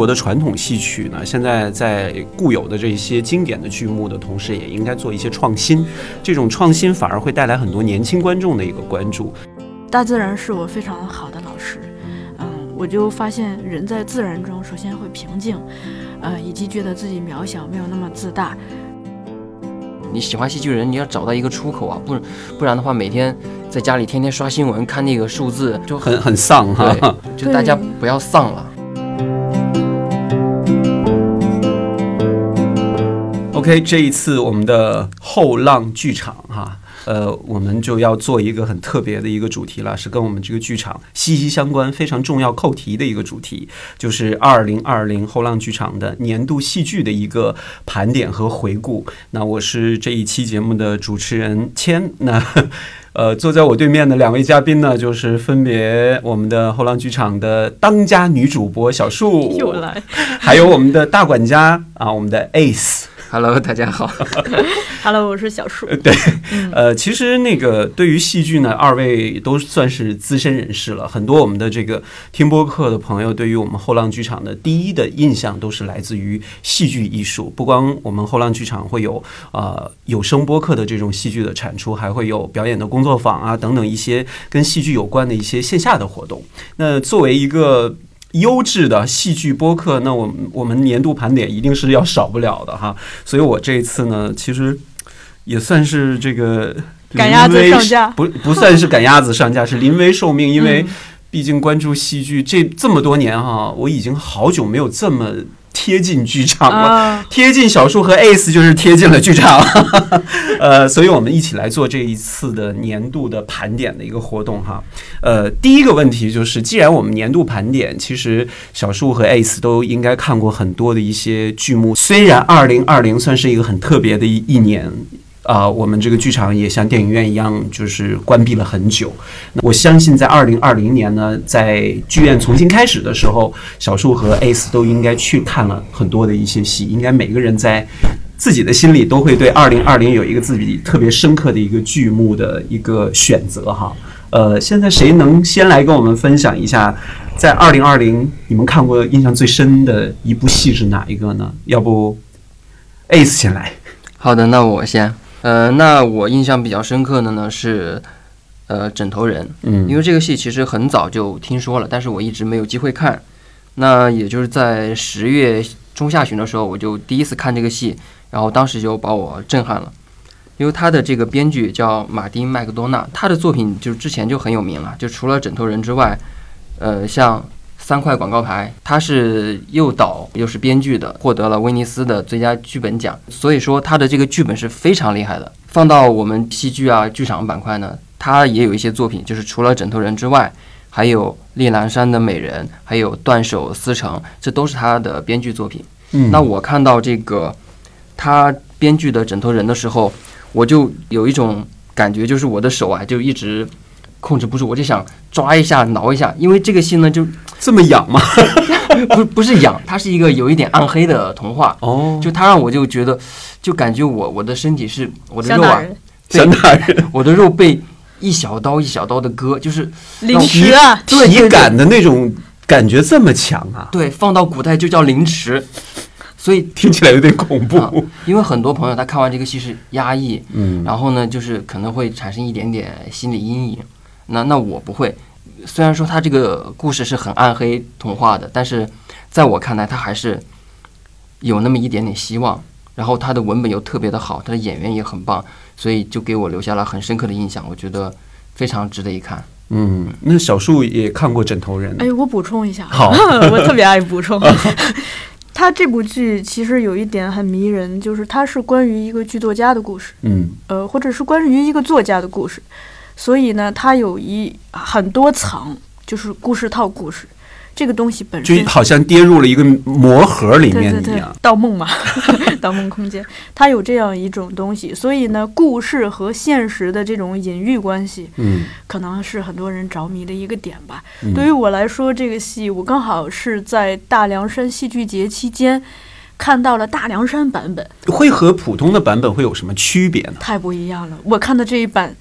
中国的传统戏曲呢，现在在固有的这些经典的剧目的同时，也应该做一些创新。这种创新反而会带来很多年轻观众的一个关注。大自然是我非常好的老师，嗯，我就发现人在自然中首先会平静，呃，以及觉得自己渺小，没有那么自大。你喜欢戏剧人，你要找到一个出口啊，不不然的话，每天在家里天天刷新闻，看那个数字就很很丧哈。就大家不要丧了。OK，这一次我们的后浪剧场哈。呃，我们就要做一个很特别的一个主题了，是跟我们这个剧场息息相关、非常重要扣题的一个主题，就是二零二零后浪剧场的年度戏剧的一个盘点和回顾。那我是这一期节目的主持人谦。那 呃，坐在我对面的两位嘉宾呢，就是分别我们的后浪剧场的当家女主播小树，又来，还有我们的大管家啊，我们的 Ace。Hello，大家好。Hello，我是小树。对，呃，其实那个对于戏剧呢，二位都算是资深人士了。很多我们的这个听播客的朋友，对于我们后浪剧场的第一的印象，都是来自于戏剧艺术。不光我们后浪剧场会有呃有声播客的这种戏剧的产出，还会有表演的工作坊啊等等一些跟戏剧有关的一些线下的活动。那作为一个优质的戏剧播客，那我们我们年度盘点一定是要少不了的哈。所以我这一次呢，其实也算是这个赶鸭子上架，不不算是赶鸭子上架，是临危受命，因为毕竟关注戏剧这这么多年哈，我已经好久没有这么。贴近剧场了，贴近小树和 Ace 就是贴近了剧场，呃，所以我们一起来做这一次的年度的盘点的一个活动哈。呃，第一个问题就是，既然我们年度盘点，其实小树和 Ace 都应该看过很多的一些剧目，虽然二零二零算是一个很特别的一一年。啊，我们这个剧场也像电影院一样，就是关闭了很久。我相信，在二零二零年呢，在剧院重新开始的时候，小树和 Ace 都应该去看了很多的一些戏。应该每个人在自己的心里都会对二零二零有一个自己特别深刻的一个剧目的一个选择哈。呃，现在谁能先来跟我们分享一下，在二零二零你们看过印象最深的一部戏是哪一个呢？要不 Ace 先来。好的，那我先。呃，那我印象比较深刻的呢是，呃，枕头人，嗯，因为这个戏其实很早就听说了，但是我一直没有机会看。那也就是在十月中下旬的时候，我就第一次看这个戏，然后当时就把我震撼了，因为他的这个编剧叫马丁麦克多纳，他的作品就之前就很有名了，就除了枕头人之外，呃，像。三块广告牌，他是又导又是编剧的，获得了威尼斯的最佳剧本奖。所以说他的这个剧本是非常厉害的。放到我们戏剧啊剧场板块呢，他也有一些作品，就是除了枕头人之外，还有丽兰山的美人，还有断手思成，这都是他的编剧作品。嗯，那我看到这个他编剧的枕头人的时候，我就有一种感觉，就是我的手啊就一直。控制不住，我就想抓一下、挠一下，因为这个戏呢就这么痒吗？不，不是痒，它是一个有一点暗黑的童话。哦，就它让我就觉得，就感觉我我的身体是我的肉啊，想打人，我的肉被一小刀一小刀的割，就是凌迟啊，体感的那种感觉这么强啊？对，放到古代就叫凌迟，所以听起来有点恐怖。因为很多朋友他看完这个戏是压抑，嗯，然后呢，就是可能会产生一点点心理阴影。那那我不会，虽然说他这个故事是很暗黑童话的，但是在我看来，他还是有那么一点点希望。然后他的文本又特别的好，他的演员也很棒，所以就给我留下了很深刻的印象。我觉得非常值得一看。嗯，那小树也看过《枕头人》。哎，我补充一下，好，我特别爱补充。他这部剧其实有一点很迷人，就是它是关于一个剧作家的故事。嗯，呃，或者是关于一个作家的故事。所以呢，它有一很多层，就是故事套故事，这个东西本身就好像跌入了一个魔盒里面一样，盗梦嘛，盗梦空间，它有这样一种东西。所以呢，故事和现实的这种隐喻关系，嗯，可能是很多人着迷的一个点吧。对于我来说，这个戏我刚好是在大凉山戏剧节期间看到了大凉山版本，会和普通的版本会有什么区别呢？太不一样了，我看的这一版。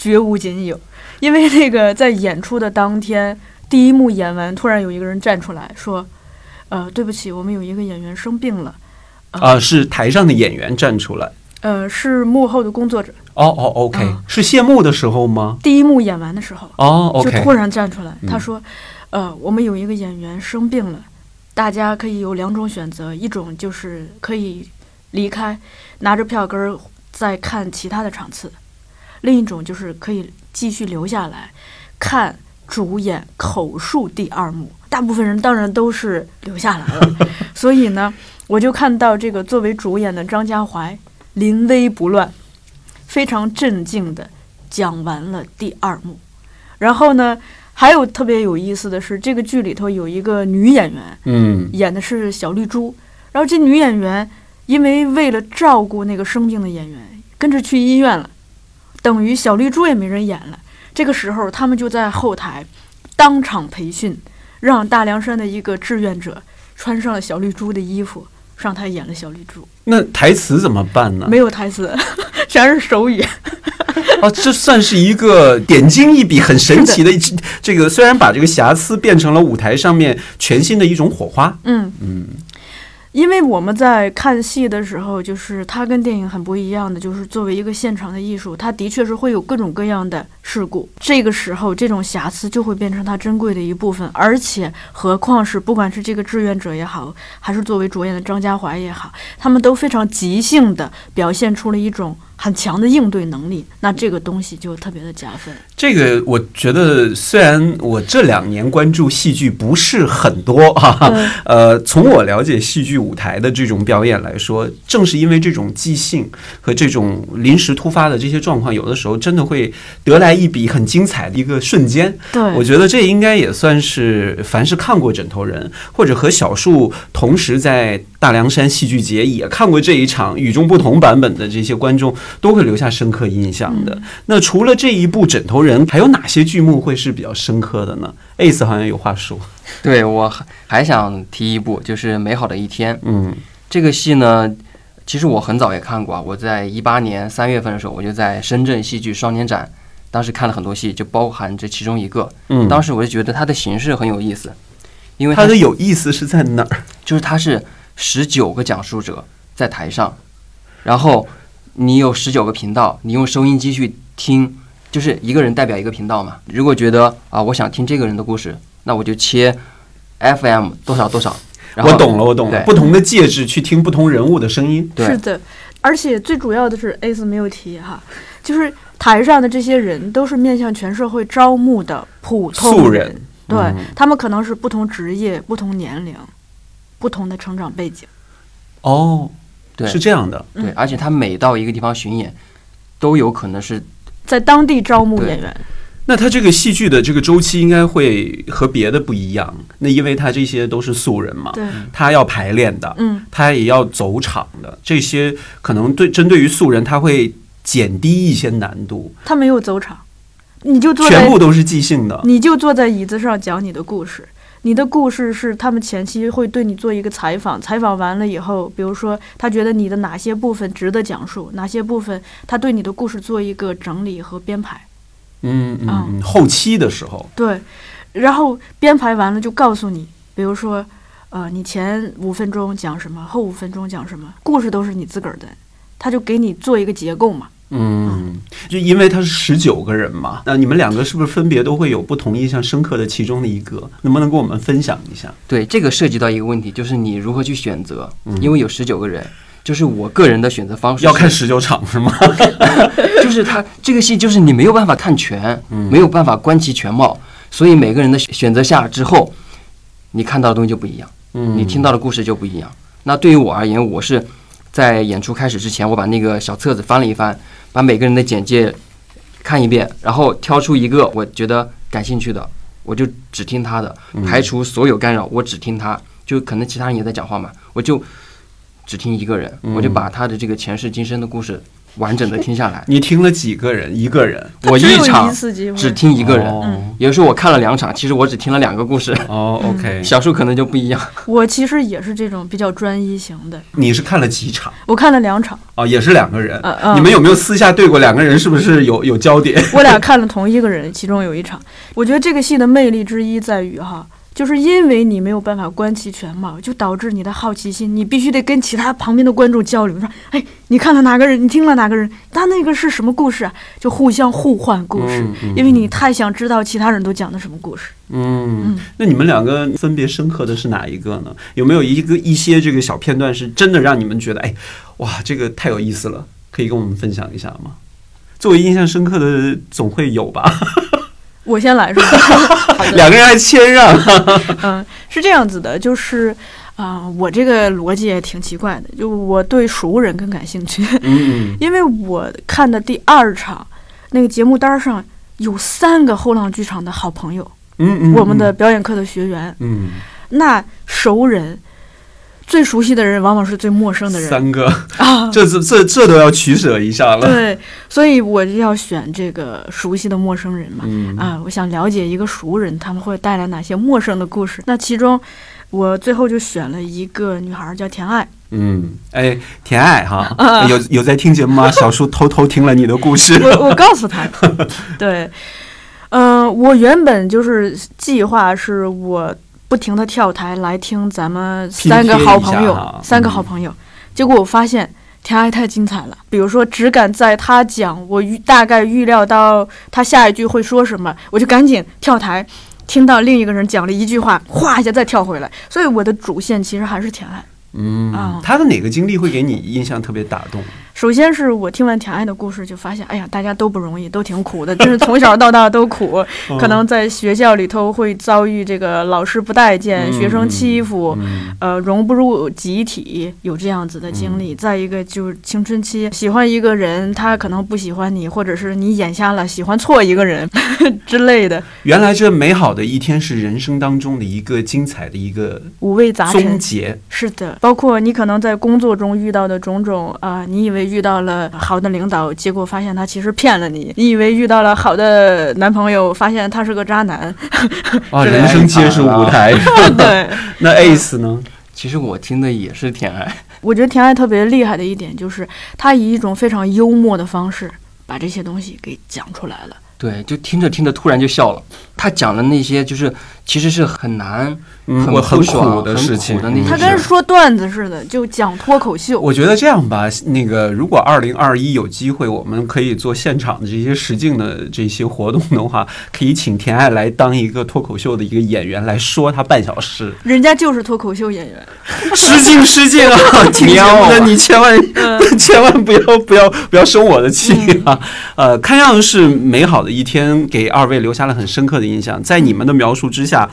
绝无仅有，因为那个在演出的当天，第一幕演完，突然有一个人站出来说：“呃，对不起，我们有一个演员生病了。啊，是台上的演员站出来。呃，是幕后的工作者。哦哦，OK，是谢幕的时候吗？第一幕演完的时候。哦，OK，就突然站出来，他说：“呃，我们有一个演员生病了，大家可以有两种选择，一种就是可以离开，拿着票根儿再看其他的场次；另一种就是可以继续留下来看主演口述第二幕。大部分人当然都是留下来了，所以呢，我就看到这个作为主演的张家怀。”临危不乱，非常镇静的讲完了第二幕。然后呢，还有特别有意思的是，这个剧里头有一个女演员，嗯，演的是小绿珠。然后这女演员因为为了照顾那个生病的演员，跟着去医院了，等于小绿珠也没人演了。这个时候，他们就在后台当场培训，让大凉山的一个志愿者穿上了小绿珠的衣服。上台演了小绿珠，那台词怎么办呢？没有台词，全是手语。啊，这算是一个点睛一笔，很神奇的。这个虽然把这个瑕疵变成了舞台上面全新的一种火花。嗯嗯。因为我们在看戏的时候，就是它跟电影很不一样的，就是作为一个现场的艺术，它的确是会有各种各样的事故。这个时候，这种瑕疵就会变成它珍贵的一部分。而且，何况是不管是这个志愿者也好，还是作为主演的张家怀也好，他们都非常即兴地表现出了一种。很强的应对能力，那这个东西就特别的加分。这个我觉得，虽然我这两年关注戏剧不是很多哈啊，呃，从我了解戏剧舞台的这种表演来说，正是因为这种即兴和这种临时突发的这些状况，有的时候真的会得来一笔很精彩的一个瞬间。对，我觉得这应该也算是凡是看过《枕头人》或者和小树同时在大凉山戏剧节也看过这一场与众不同版本的这些观众。都会留下深刻印象的。那除了这一部《枕头人》，还有哪些剧目会是比较深刻的呢？Ace 好像有话说。对我还想提一部，就是《美好的一天》。嗯，这个戏呢，其实我很早也看过。我在一八年三月份的时候，我就在深圳戏剧双年展，当时看了很多戏，就包含这其中一个。嗯，当时我就觉得它的形式很有意思，因为它的有意思是在哪儿？就是它是十九个讲述者在台上，然后。你有十九个频道，你用收音机去听，就是一个人代表一个频道嘛。如果觉得啊，我想听这个人的故事，那我就切 FM 多少多少。我懂了，我懂了。不同的介质去听不同人物的声音。是的，而且最主要的是 A 四没有提哈，就是台上的这些人都是面向全社会招募的普通人，对他们可能是不同职业、不同年龄、不同的成长背景。哦。对是这样的，对，而且他每到一个地方巡演，都有可能是在当地招募演员。那他这个戏剧的这个周期应该会和别的不一样。那因为他这些都是素人嘛，对，他要排练的，嗯，他也要走场的，这些可能对针对于素人，他会减低一些难度。他没有走场，你就坐全部都是即兴的，你就坐在椅子上讲你的故事。你的故事是他们前期会对你做一个采访，采访完了以后，比如说他觉得你的哪些部分值得讲述，哪些部分他对你的故事做一个整理和编排。嗯嗯，后期的时候。对，然后编排完了就告诉你，比如说，呃，你前五分钟讲什么，后五分钟讲什么，故事都是你自个儿的，他就给你做一个结构嘛。嗯，就因为他是十九个人嘛，那你们两个是不是分别都会有不同印象深刻的其中的一个？能不能跟我们分享一下？对，这个涉及到一个问题，就是你如何去选择，因为有十九个人，就是我个人的选择方式要看十九场是吗？就是他这个戏，就是你没有办法看全，没有办法观其全貌，所以每个人的选择下之后，你看到的东西就不一样，嗯，你听到的故事就不一样。那对于我而言，我是在演出开始之前，我把那个小册子翻了一翻。把每个人的简介看一遍，然后挑出一个我觉得感兴趣的，我就只听他的，排除所有干扰，我只听他。就可能其他人也在讲话嘛，我就只听一个人，我就把他的这个前世今生的故事。完整的听下来，你听了几个人？一个人，我一场只听一个人。有的时候我看了两场，其实我只听了两个故事。哦，OK，小树可能就不一样。我其实也是这种比较专一型的。你是看了几场？我看了两场。哦，也是两个人。嗯嗯。你们有没有私下对过？两个人是不是有有交点？我俩看了同一个人，其中有一场。我觉得这个戏的魅力之一在于哈，就是因为你没有办法观其全貌，就导致你的好奇心，你必须得跟其他旁边的观众交流，说：“哎，你看了哪个人？你听了哪个人？他那个是什么故事啊？”就互相互换故事，因为你太想知道其他人都讲的什么故事。嗯，那你们两个分别深刻的是哪一个呢？有没有一个一些这个小片段是真的让你们觉得，哎，哇，这个太有意思了，可以跟我们分享一下吗？作为印象深刻的，总会有吧。我先来是吧，两个人还谦让。嗯，是这样子的，就是啊，我这个逻辑也挺奇怪的，就我对熟人更感兴趣。嗯 因为我看的第二场那个节目单上有三个后浪剧场的好朋友，嗯嗯，我们的表演课的学员。嗯，那熟人。最熟悉的人往往是最陌生的人，三个啊，这这这这都要取舍一下了。对，所以我就要选这个熟悉的陌生人嘛。嗯啊，我想了解一个熟人他们会带来哪些陌生的故事。那其中，我最后就选了一个女孩叫田爱。嗯，哎，田爱哈，有有在听节目吗？小叔偷偷听了你的故事。我我告诉他，对，嗯，我原本就是计划是我。不停的跳台来听咱们三个好朋友，三个好朋友，结果我发现田爱太精彩了。比如说，只敢在他讲，我预大概预料到他下一句会说什么，我就赶紧跳台，听到另一个人讲了一句话，哗一下再跳回来。所以我的主线其实还是田爱。嗯，他的哪个经历会给你印象特别打动？首先是我听完田爱的故事，就发现，哎呀，大家都不容易，都挺苦的，就是从小到大都苦，可能在学校里头会遭遇这个老师不待见、学生欺负，呃，融不入集体，有这样子的经历。再一个就是青春期，喜欢一个人，他可能不喜欢你，或者是你眼瞎了，喜欢错一个人 之类的。原来这美好的一天是人生当中的一个精彩的一个五味杂陈。是的，包括你可能在工作中遇到的种种啊，你以为。遇到了好的领导，结果发现他其实骗了你。你以为遇到了好的男朋友，发现他是个渣男。啊，人生皆是舞台。对，那 Ace 呢？其实我听的也是甜爱。我觉得甜爱特别厉害的一点就是，他以一种非常幽默的方式把这些东西给讲出来了。对，就听着听着突然就笑了。他讲的那些就是其实是很难。很很苦的事情，他跟说段子似的，就讲脱口秀。我觉得这样吧，那个如果二零二一有机会，我们可以做现场的这些实境的这些活动的话，可以请田爱来当一个脱口秀的一个演员来说他半小时。人家就是脱口秀演员，失敬失敬啊！喵，那你千万 千万不要不要不要生我的气啊！呃，看样子是美好的一天，给二位留下了很深刻的印象。在你们的描述之下。啊。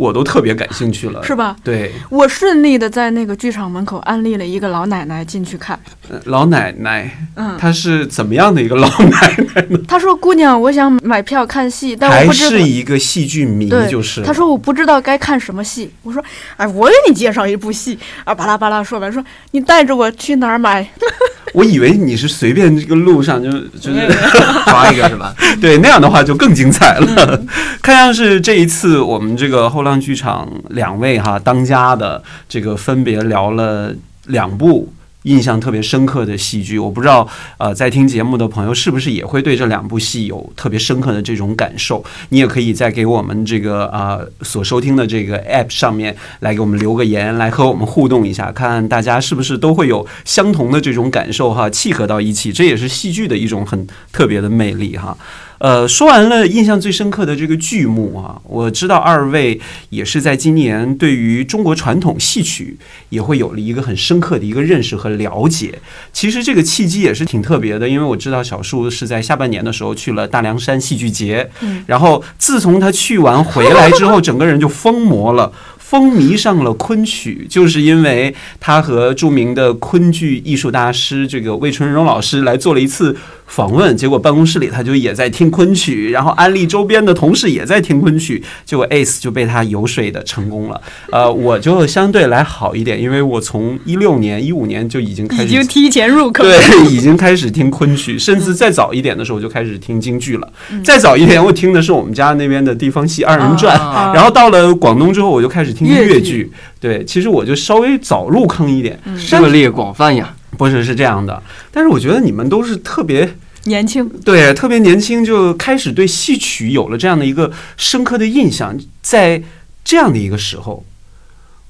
我都特别感兴趣了，是吧？对，我顺利的在那个剧场门口安利了一个老奶奶进去看。老奶奶，嗯，她是怎么样的一个老奶奶呢？她说：“姑娘，我想买票看戏，但我不知还是一个戏剧迷，就是。”她说：“我不知道该看什么戏。”我说：“哎，我给你介绍一部戏啊！”巴拉巴拉说完，说：“你带着我去哪儿买？” 我以为你是随便这个路上就就是 抓一个是吧？对，那样的话就更精彩了。看样是这一次我们这个后浪剧场两位哈当家的这个分别聊了两部。印象特别深刻的戏剧，我不知道，呃，在听节目的朋友是不是也会对这两部戏有特别深刻的这种感受？你也可以在给我们这个啊所收听的这个 App 上面来给我们留个言，来和我们互动一下，看大家是不是都会有相同的这种感受哈，契合到一起，这也是戏剧的一种很特别的魅力哈。呃，说完了印象最深刻的这个剧目啊，我知道二位也是在今年对于中国传统戏曲也会有了一个很深刻的一个认识和了解。其实这个契机也是挺特别的，因为我知道小树是在下半年的时候去了大凉山戏剧节，然后自从他去完回来之后，整个人就疯魔了。风靡上了昆曲，就是因为他和著名的昆剧艺术大师这个魏春荣老师来做了一次访问，结果办公室里他就也在听昆曲，然后安利周边的同事也在听昆曲，结果 Ace 就被他游说的成功了。呃，我就相对来好一点，因为我从一六年、一五年就已经开始，已经提前入坑，对，已经开始听昆曲，甚至再早一点的时候就开始听京剧了。再早一点，我听的是我们家那边的地方戏二人转，然后到了广东之后，我就开始听。粤剧对，其实我就稍微早入坑一点，涉猎广泛呀。不是是这样的，但是我觉得你们都是特别年轻，对，特别年轻就开始对戏曲有了这样的一个深刻的印象，在。这样的一个时候，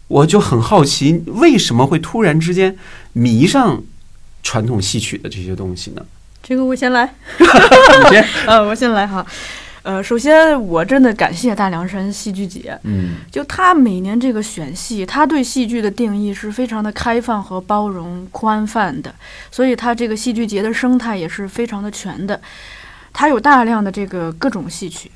我就很好奇，为什么会突然之间迷上传统戏曲的这些东西呢？这个我先来，你先，呃，我先来哈。呃，首先我真的感谢大凉山戏剧节，嗯就他每年这个选戏，他对戏剧的定义是非常的开放和包容、宽泛的，所以他这个戏剧节的生态也是非常的全的。他有大量的这个各种戏曲，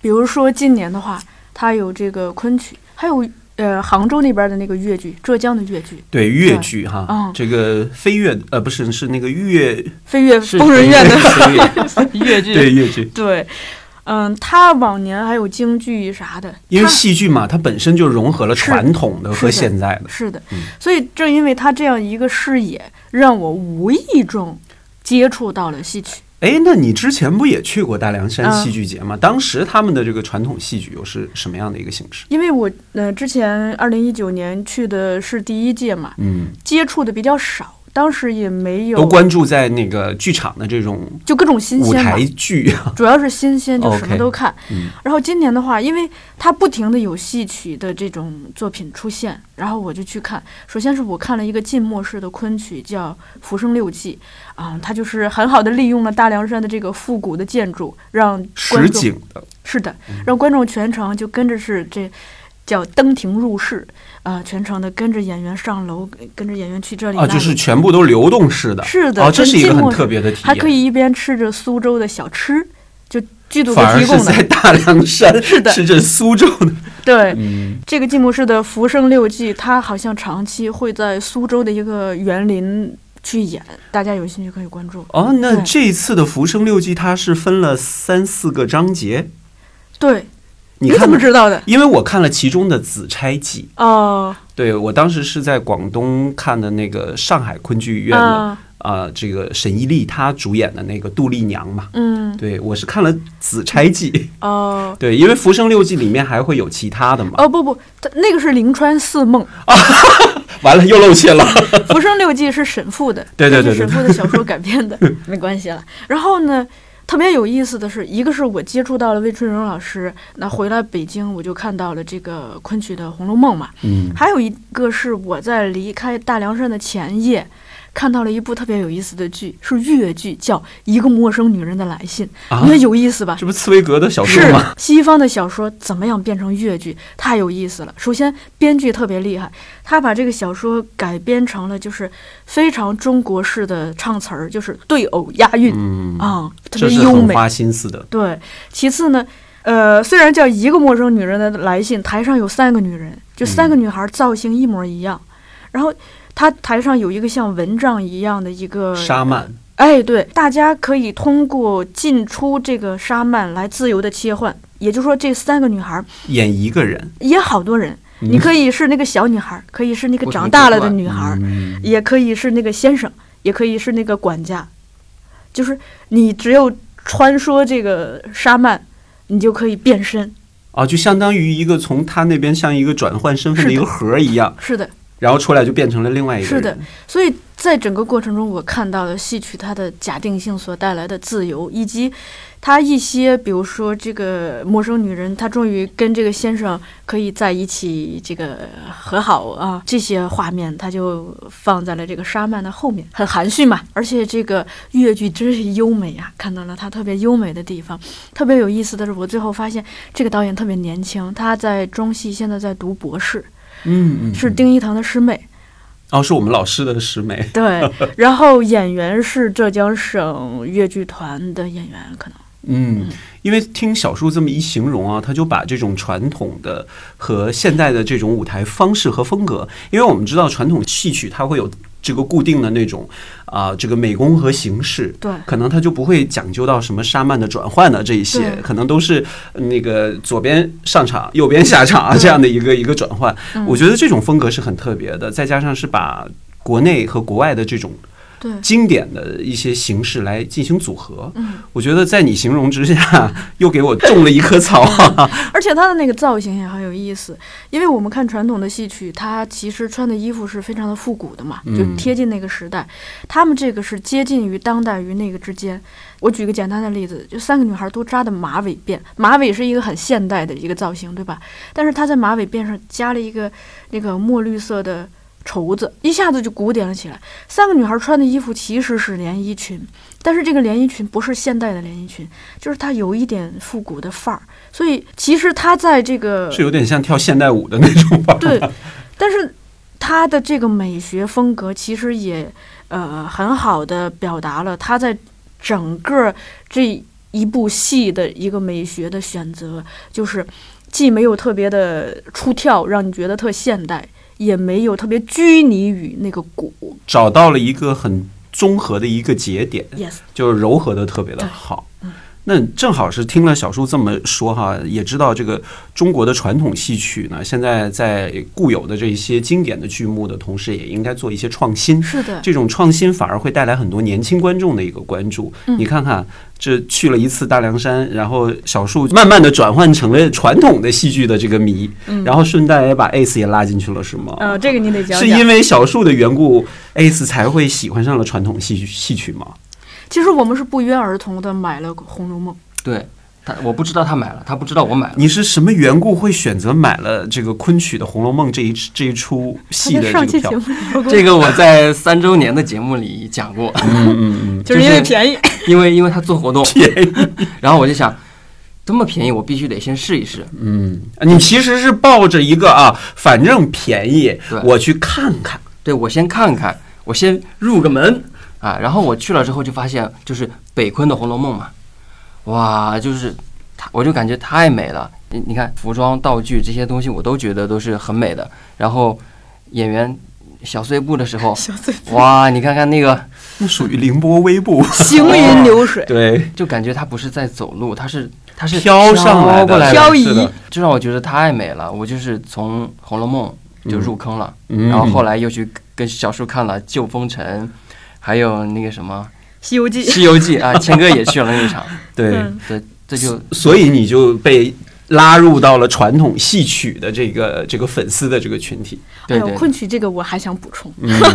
比如说今年的话，他有这个昆曲，还有呃杭州那边的那个越剧，浙江的越剧，对越剧哈，嗯。这个飞跃呃不是是那个越飞跃是疯人院的。越。剧，对越剧，对，嗯，他往年还有京剧啥的，因为戏剧嘛，它本身就融合了传统的和现在的。是的。嗯，所以正因为他这样一个视野，让我无意中接触到了戏曲。哎，那你之前不也去过大凉山嗯戏剧节吗？当时他们的这个传统戏剧又是什么样的一个形式？因为我呃之前二零一九年去的是第一届嘛，嗯，接触的比较少，当时也没有都关注在那个剧场的这种就各种新鲜舞台，剧。主要是新鲜，就什么都看。嗯然后今年的话，因为它不停的有戏曲的这种作品出现，然后我就去看。首先是我看了一个晋末式的昆曲，叫《浮生六记》，啊、它就是很好的利用了大凉山的这个复古的建筑，让观实众景的，是的，让观众全程就跟着是这叫登庭入室，啊、全程的跟着演员上楼，跟着演员去这里啊，就是全部都流动式的。是的，哦，这是一个很特别的体验。还可以一边吃着苏州的小吃，就剧组给反而是提供的。在大凉山 是的吃着苏州的。对，嗯，这个季慕式的《浮生六记》，它好像长期会在苏州的一个园林去演，大家有兴趣可以关注。哦，那这一次的《浮生六记》它是分了三四个章节，对，你怎？么知道的？因为我看了其中的《紫钗记》，哦，对我当时是在广东看的那个上海昆剧院的啊，啊、这个沈一丽她主演的那个杜丽娘嘛。嗯，对，我是看了《紫钗记》，哦，对，因为《浮生六记》里面还会有其他的嘛。哦不不，它那个是灵川四梦，啊 完了，又露馅了。《浮生六记》是沈复的，对对对对沈复的小说改编的，没关系了。然后呢，特别有意思的是，一个是我接触到了魏春荣老师，那回来北京我就看到了这个昆曲的《红楼梦》嘛，嗯，还有一个是我在离开大凉山的前夜。看到了一部特别有意思的剧，是越剧，叫《一个陌生女人的来信》，啊你，看有意思吧？这不茨威格的小说是吗？西方的小说怎么样变成越剧，太有意思了。首先，编剧特别厉害，他把这个小说改编成了就是非常中国式的唱词儿，就是对偶押韵嗯，啊、特别优美。花心思的。对，其次呢，呃，虽然叫一个陌生女人的来信，台上有三个女人，就三个女孩造型一模一样，然后她台上有一个像蚊帐一样的一个沙曼，哎，对，大家可以通过进出这个沙曼来自由的切换，也就是说，这三个女孩演一个人，演好多人，你可以是那个小女孩，可以是那个长大了的女孩，嗯。也可以是那个先生，也可以是那个管家，就是你只有穿梭这个沙曼，你就可以变身。啊，就相当于一个从他那边像一个转换身份的一个盒儿一样，是的，然后出来就变成了另外一个人。是的，所以在整个过程中，我看到了戏曲它的假定性所带来的自由，以及它一些，比如说这个陌生女人，她终于跟这个先生可以在一起，这个和好啊，这些画面，它就放在了这个沙曼的后面，很含蓄嘛。而且这个越剧真是优美啊，看到了它特别优美的地方。特别有意思的是，我最后发现这个导演特别年轻，他在中戏现在在读博士，嗯嗯，嗯是丁一堂的师妹。哦，是我们老师的师妹。对，然后演员是浙江省越剧团的演员，可能嗯，因为听小树这么一形容啊，他就把这种传统的和现代的这种舞台方式和风格，因为我们知道传统戏曲它会有这个固定的那种啊、这个美工和形式，对。可能它就不会讲究到什么沙曼的转换的这一些，可能都是呃那个左边上场，右边下场啊这样的一个一个转换。嗯。我觉得这种风格是很特别的，再加上是把国内和国外的这种对，经典的一些形式来进行组合。嗯，我觉得在你形容之下，又给我种了一棵草。而且他的那个造型也很有意思，因为我们看传统的戏曲，他其实穿的衣服是非常的复古的嘛，就贴近那个时代。他们这个是接近于当代与那个之间。我举个简单的例子，就三个女孩都扎的马尾辫，马尾是一个很现代的一个造型，对吧？但是她在马尾辫上加了一个那个墨绿色的绸子，一下子就古典了起来。三个女孩穿的衣服其实是连衣裙，但是这个连衣裙不是现代的连衣裙，就是它有一点复古的范儿。所以其实它在这个是有点像跳现代舞的那种吧？对，但是它的这个美学风格其实也呃很好的表达了它在。整个这一部戏的一个美学的选择，就是既没有特别的出跳，让你觉得特现代，也没有特别拘泥于那个鼓，找到了一个很综合的一个节点，yes，就是柔和的特别的好。那正好是听了小叔这么说哈，也知道这个中国的传统戏曲呢，现在在固有的这些经典的剧目的同时，也应该做一些创新。是的，这种创新反而会带来很多年轻观众的一个关注。你看看，这去了一次大凉山，然后小树慢慢的转换成了传统的戏剧的这个迷，然后顺带也把 Ace 也拉进去了，是吗？呃，这个你得讲。是因为小树的缘故，Ace 才会喜欢上了传统戏剧戏曲吗？其实我们是不约而同的买了《红楼梦》。对他，我不知道他买了，他不知道我买了。你是什么缘故会选择买了这个昆曲的《红楼梦》这一这一出戏的这个票？这个我在三周年的节目里讲过。嗯嗯嗯，就是因为便宜，因为因为他做活动便宜，然后我就想，这么便宜，我必须得先试一试。嗯，你其实是抱着一个啊，反正便宜，我去看看。对，我先看看，我先入个门。啊，然后我去了之后就发现，就是北昆的《红楼梦》嘛，哇，就是它，我就感觉太美了。你你看，服装、道具这些东西，我都觉得都是很美的。然后演员小碎步的时候，哇，你看看那个，那属于凌波微步，行云流水。对，就感觉他不是在走路，他是他是飘上来过来漂移，就让我觉得太美了。我就是从《红楼梦》就入坑了，然后后来又去跟小叔看了《旧风尘》。还有那个什么《西游记》，《西游记》啊，谦哥也去了那场，对对，这就所以你就被。拉入到了传统戏曲的这个这个粉丝的这个群体。哎呦，昆曲这个我还想补充，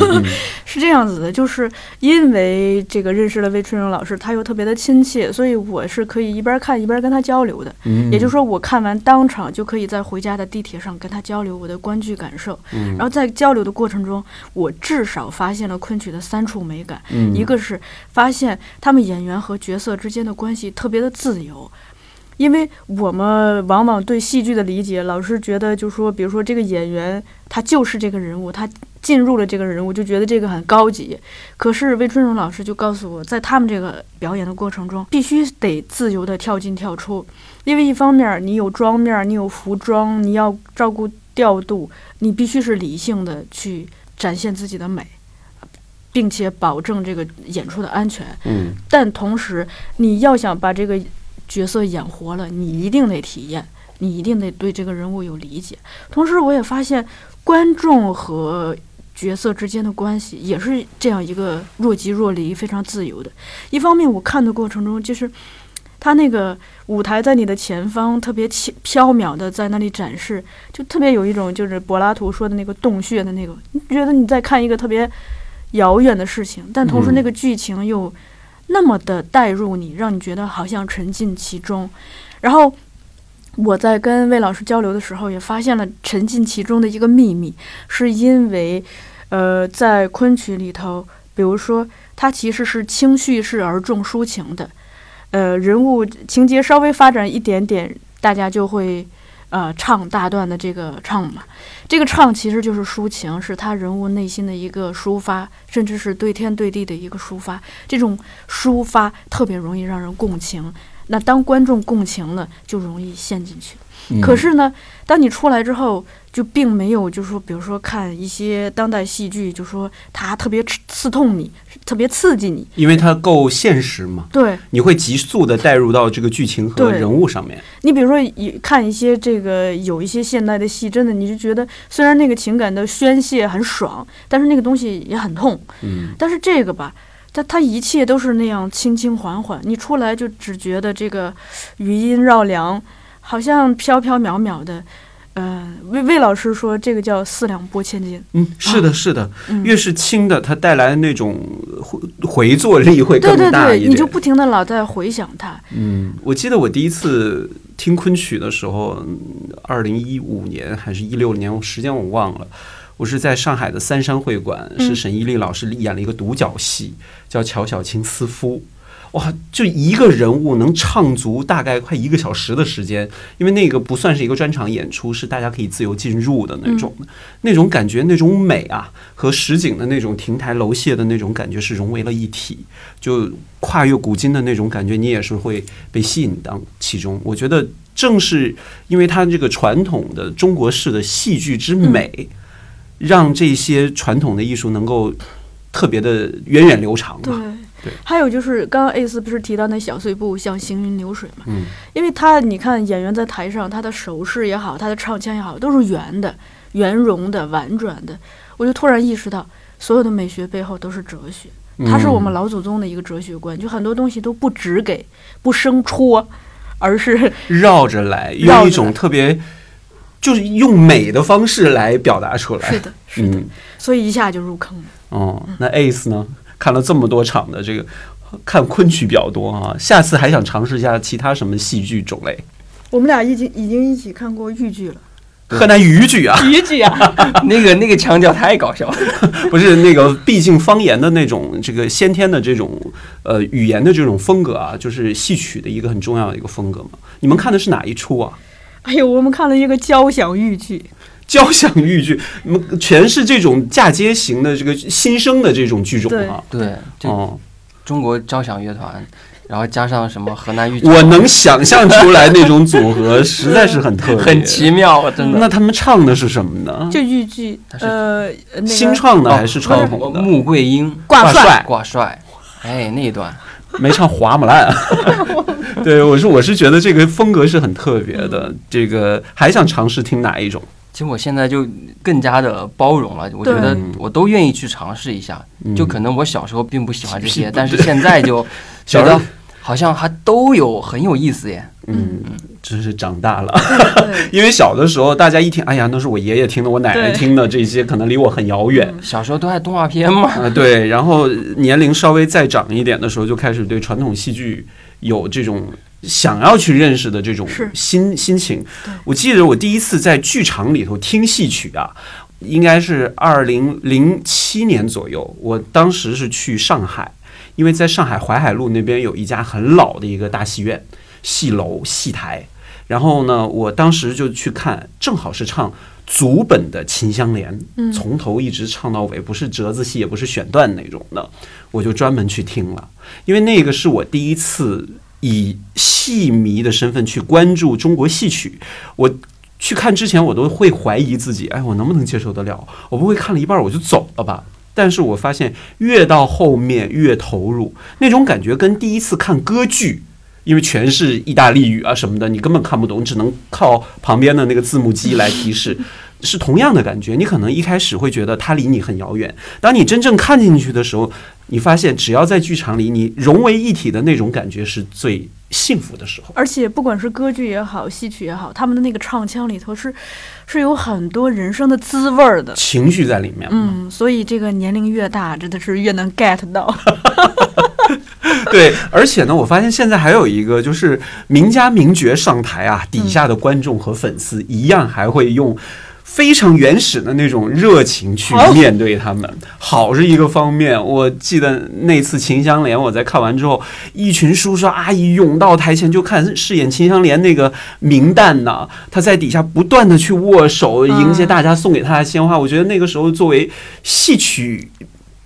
是这样子的，就是因为这个认识了魏春荣老师，他又特别的亲切，所以我是可以一边看一边跟他交流的。也就是说，我看完当场就可以在回家的地铁上跟他交流我的观剧感受。然后在交流的过程中，我至少发现了昆曲的三处美感，一个是发现他们演员和角色之间的关系特别的自由。因为我们往往对戏剧的理解，老是觉得，就说，比如说这个演员他就是这个人物，他进入了这个人物，就觉得这个很高级。可是魏春荣老师就告诉我，在他们这个表演的过程中，必须得自由的跳进跳出，因为一方面你有妆面，你有服装，你要照顾调度，你必须是理性的去展现自己的美，并且保证这个演出的安全。嗯，但同时你要想把这个。角色演活了，你一定得体验，你一定得对这个人物有理解。同时，我也发现观众和角色之间的关系也是这样一个若即若离、非常自由的。一方面，我看的过程中，就是他那个舞台在你的前方，特别飘渺的在那里展示，就特别有一种就是柏拉图说的那个洞穴的那个，你觉得你在看一个特别遥远的事情，但同时那个剧情又。那么的带入你，让你觉得好像沉浸其中。然后我在跟魏老师交流的时候，也发现了沉浸其中的一个秘密，是因为，呃，在昆曲里头，比如说它其实是轻叙事而重抒情的，呃，人物情节稍微发展一点点，大家就会。呃，唱大段的这个唱嘛，这个唱其实就是抒情，是他人物内心的一个抒发，甚至是对天对地的一个抒发。这种抒发特别容易让人共情，那当观众共情了，就容易陷进去。可是呢，当你出来之后，就并没有，就是说，比如说看一些当代戏剧，就说它特别刺痛你，特别刺激你，因为它够现实嘛。对，你会急速的带入到这个剧情和人物上面。你比如说一看一些这个有一些现代的戏，真的你就觉得虽然那个情感的宣泄很爽，但是那个东西也很痛。嗯，但是这个吧，它它一切都是那样轻轻缓缓，你出来就只觉得这个余音绕梁，好像飘飘渺渺的。呃，魏魏老师说这个叫四两拨千斤。嗯，是的，是的，嗯越是轻的，它带来的那种回回作力会更对对对，大一点。你就不停的老在回想它。嗯，我记得我第一次听昆曲的时候，二零一五年还是一六年，我时间我忘了。我是在上海的三山会馆，嗯是沈一丽老师演了一个独角戏，叫《乔小青思夫》。哇，就一个人物能唱足大概快一个小时的时间，因为那个不算是一个专场演出，是大家可以自由进入的那种，那种感觉，那种美啊，和实景的那种亭台楼榭的那种感觉是融为了一体，就跨越古今的那种感觉，你也是会被吸引到其中。我觉得正是因为它这个传统的中国式的戏剧之美，让这些传统的艺术能够特别的源远流长对嘛。对还有就是刚刚 A 四不是提到那小碎步像行云流水嘛？嗯，因为他你看演员在台上，他的手势也好，他的唱腔也好，都是圆的、圆融的、婉转的。我就突然意识到，所有的美学背后都是哲学，它是我们嗯老祖宗的一个哲学观。就很多东西都不直给、不生戳，而是绕着来，用一种特别就是用美的方式来表达出来。是的，是的，嗯，所以一下就入坑了。哦，那 Ace 呢？看了这么多场的这个，看昆曲比较多啊，下次还想尝试一下其他什么戏剧种类？我们俩已经已经一起看过豫剧了，河南豫剧啊，豫剧啊，那个那个腔调太搞笑了。不是那个，毕竟方言的那种这个先天的这种呃语言的这种风格啊，就是戏曲的一个很重要的一个风格嘛。你们看的是哪一出啊？哎呦，我们看了一个交响豫剧，交响豫剧，全是这种嫁接型的这个新生的这种剧种啊。对，就哦，中国交响乐团，然后加上什么河南豫剧，我能想象出来那种组合，实在是很特别，很奇妙，真的。那他们唱的是什么呢？就豫剧，呃，新创的哦还是传统的？穆桂英挂帅，挂帅，哎，那一段没唱花木兰。对，我是我是觉得这个风格是很特别的。这个还想尝试听哪一种？其实我现在就更加的包容了，我觉得我都愿意去尝试一下。嗯。就可能我小时候并不喜欢这些，是但是现在就觉得好像还都有很有意思耶。嗯，真是长大了。对，因为小的时候大家一听，哎呀，那是我爷爷听的，我奶奶听的，这些可能离我很遥远。小时候都爱动画片嘛，啊、对，然后年龄稍微再长一点的时候，就开始对传统戏剧有这种想要去认识的这种心心情。我记得我第一次在剧场里头听戏曲啊，应该是二零零七年左右，我当时是去上海，因为在上海淮海路那边有一家很老的一个大戏院、戏楼、戏台。然后呢，我当时就去看，正好是唱祖本的《秦香莲》，嗯从头一直唱到尾，不是折子戏，也不是选段那种的，我就专门去听了，因为那个是我第一次以戏迷的身份去关注中国戏曲。我去看之前，我都会怀疑自己，哎，我能不能接受得了？我不会看了一半我就走了吧？但是我发现越到后面越投入，那种感觉跟第一次看歌剧。因为全是意大利语啊什么的，你根本看不懂，只能靠旁边的那个字幕机来提示，是同样的感觉。你可能一开始会觉得它离你很遥远，当你真正看进去的时候，你发现只要在剧场里，你融为一体的那种感觉是最幸福的时候。而且不管是歌剧也好，戏曲也好，他们的那个唱腔里头是是有很多人生的滋味儿的。情绪在里面，嗯，所以这个年龄越大，真的是越能 get 到。对，而且呢，我发现现在还有一个，就是名家名角上台啊，底下的观众和粉丝一样还会用。非常原始的那种热情去面对他们，好是一个方面。我记得那次《秦香莲》，我在看完之后，一群叔叔阿姨涌到台前，就看饰演秦香莲那个明旦呐，他在底下不断的去握手，迎接大家送给他的鲜花。我觉得那个时候作为戏曲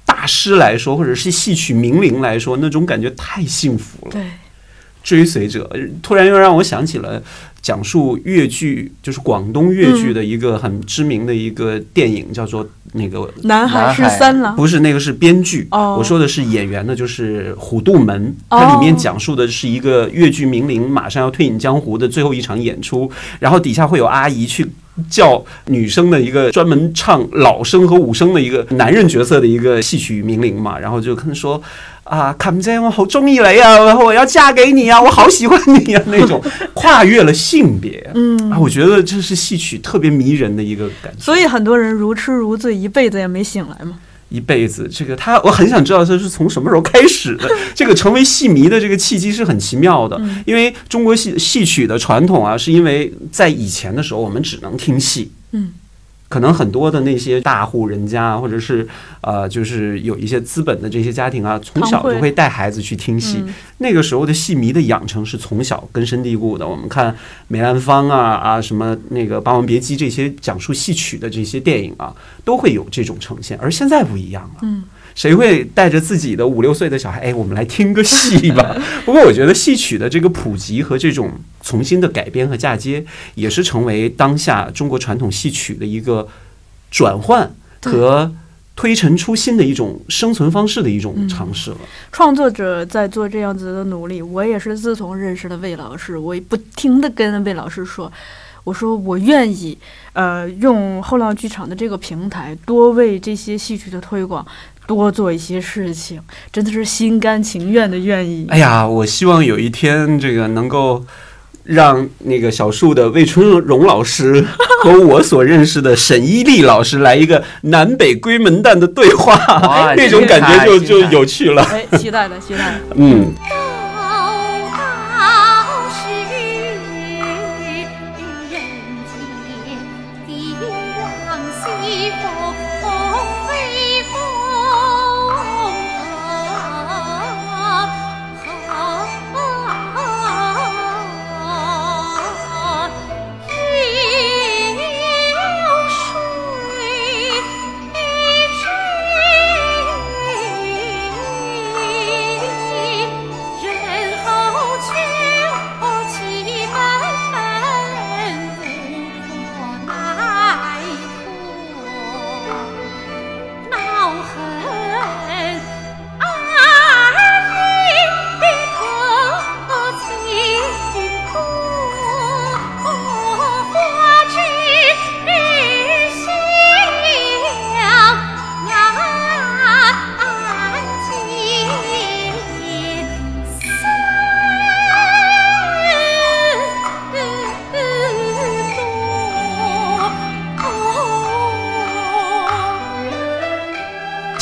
大师来说，或者是戏曲名伶来说，那种感觉太幸福了。对，追随者，突然又让我想起了讲述粤剧，就是广东粤剧的一个很知名的一个电影，叫做那个南海十三郎，不是那个是编剧，哦。我说的是演员呢，就是虎度门，它里面讲述的是一个粤剧名伶马上要退隐江湖的最后一场演出，然后底下会有阿姨去。叫女生的一个专门唱老生和武生的一个男人角色的一个戏曲名伶嘛，然后就可能说啊，琴姐，我好中意你啊，然后我要嫁给你啊，我好喜欢你啊，那种 跨越了性别，嗯啊，我觉得这是戏曲特别迷人的一个感觉。所以很多人如痴如醉，一辈子也没醒来嘛。一辈子，这个他，我很想知道他是从什么时候开始的。这个成为戏迷的这个契机是很奇妙的，嗯因为中国戏戏曲的传统啊，是因为在以前的时候我们只能听戏，嗯，可能很多的那些大户人家，或者是呃，就是有一些资本的这些家庭啊，从小就会带孩子去听戏。嗯那个时候的戏迷的养成是从小根深蒂固的。我们看梅兰芳啊啊，什么那个《霸王别姬》这些讲述戏曲的这些电影啊，都会有这种呈现。而现在不一样了，嗯，谁会带着自己的五六岁的小孩，哎，我们来听个戏吧？不过我觉得戏曲的这个普及和这种重新的改编和嫁接，也是成为当下中国传统戏曲的一个转换和推陈出新的一种生存方式的一种尝试了。创作者在做这样子的努力，我也是自从认识了魏老师，我不停的跟魏老师说，我说我愿意，呃，用后浪剧场的这个平台，多为这些戏曲的推广多做一些事情，真的是心甘情愿的愿意。哎呀，我希望有一天这个能够让那个小树的魏春荣老师 和我所认识的沈一丽老师来一个南北归门旦的对话，那种感觉就就有趣了。哎，期待的，期待的。嗯。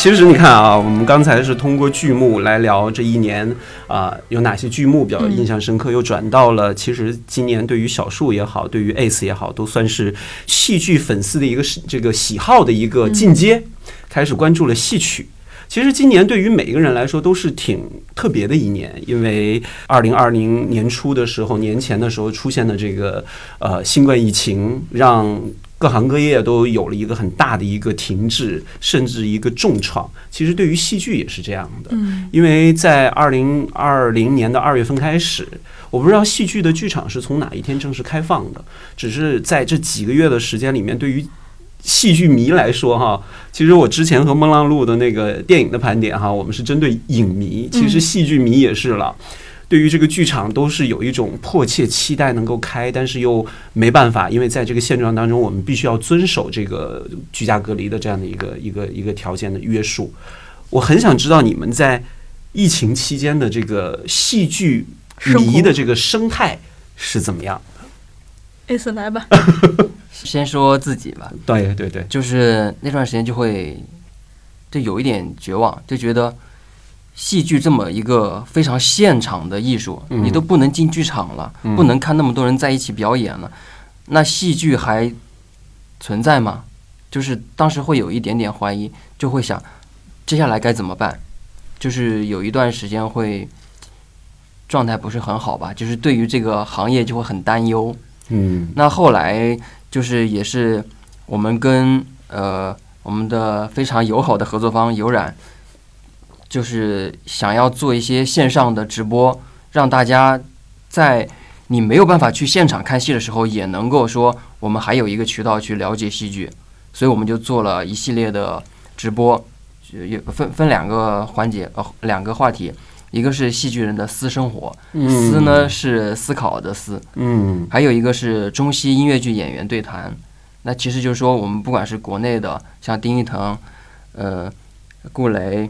其实你看啊，我们刚才是通过剧目来聊这一年啊、有哪些剧目比较印象深刻，又转到了其实今年对于小树也好，对于 Ace 也好，都算是戏剧粉丝的一个这个喜好的一个进阶，开始关注了戏曲。其实今年对于每一个人来说都是挺特别的一年，因为二零二零年初的时候，年前的时候出现的这个呃新冠疫情，让各行各业都有了一个很大的一个停滞，甚至一个重创。其实对于戏剧也是这样的，嗯，因为在二零二零年的二月份开始，我不知道戏剧的剧场是从哪一天正式开放的，只是在这几个月的时间里面，对于戏剧迷来说，哈，其实我之前和孟浪录的那个电影的盘点，哈，我们是针对影迷，其实戏剧迷也是了。对于这个剧场，都是有一种迫切期待能够开，但是又没办法，因为在这个现状当中，我们必须要遵守这个居家隔离的这样的一个一个一个条件的约束。我很想知道你们在疫情期间的这个戏剧迷的这个生态是怎么样？，Ace 来吧。先说自己吧，对对对，就是那段时间就会就有一点绝望，就觉得戏剧这么一个非常现场的艺术，嗯你都不能进剧场了，嗯不能看那么多人在一起表演了，那戏剧还存在吗？就是当时会有一点点怀疑，就会想接下来该怎么办？就是有一段时间会状态不是很好吧，就是对于这个行业就会很担忧。嗯那后来就是也是我们跟呃我们的非常友好的合作方有染，就是想要做一些线上的直播，让大家在你没有办法去现场看戏的时候，也能够说我们还有一个渠道去了解戏剧，所以我们就做了一系列的直播，就有分分两个环节，呃，两个话题，一个是戏剧人的私生活，私呢是思考的思，嗯还有一个是中西音乐剧演员对谈。那其实就是说，我们不管是国内的，像丁一腾，呃，顾雷，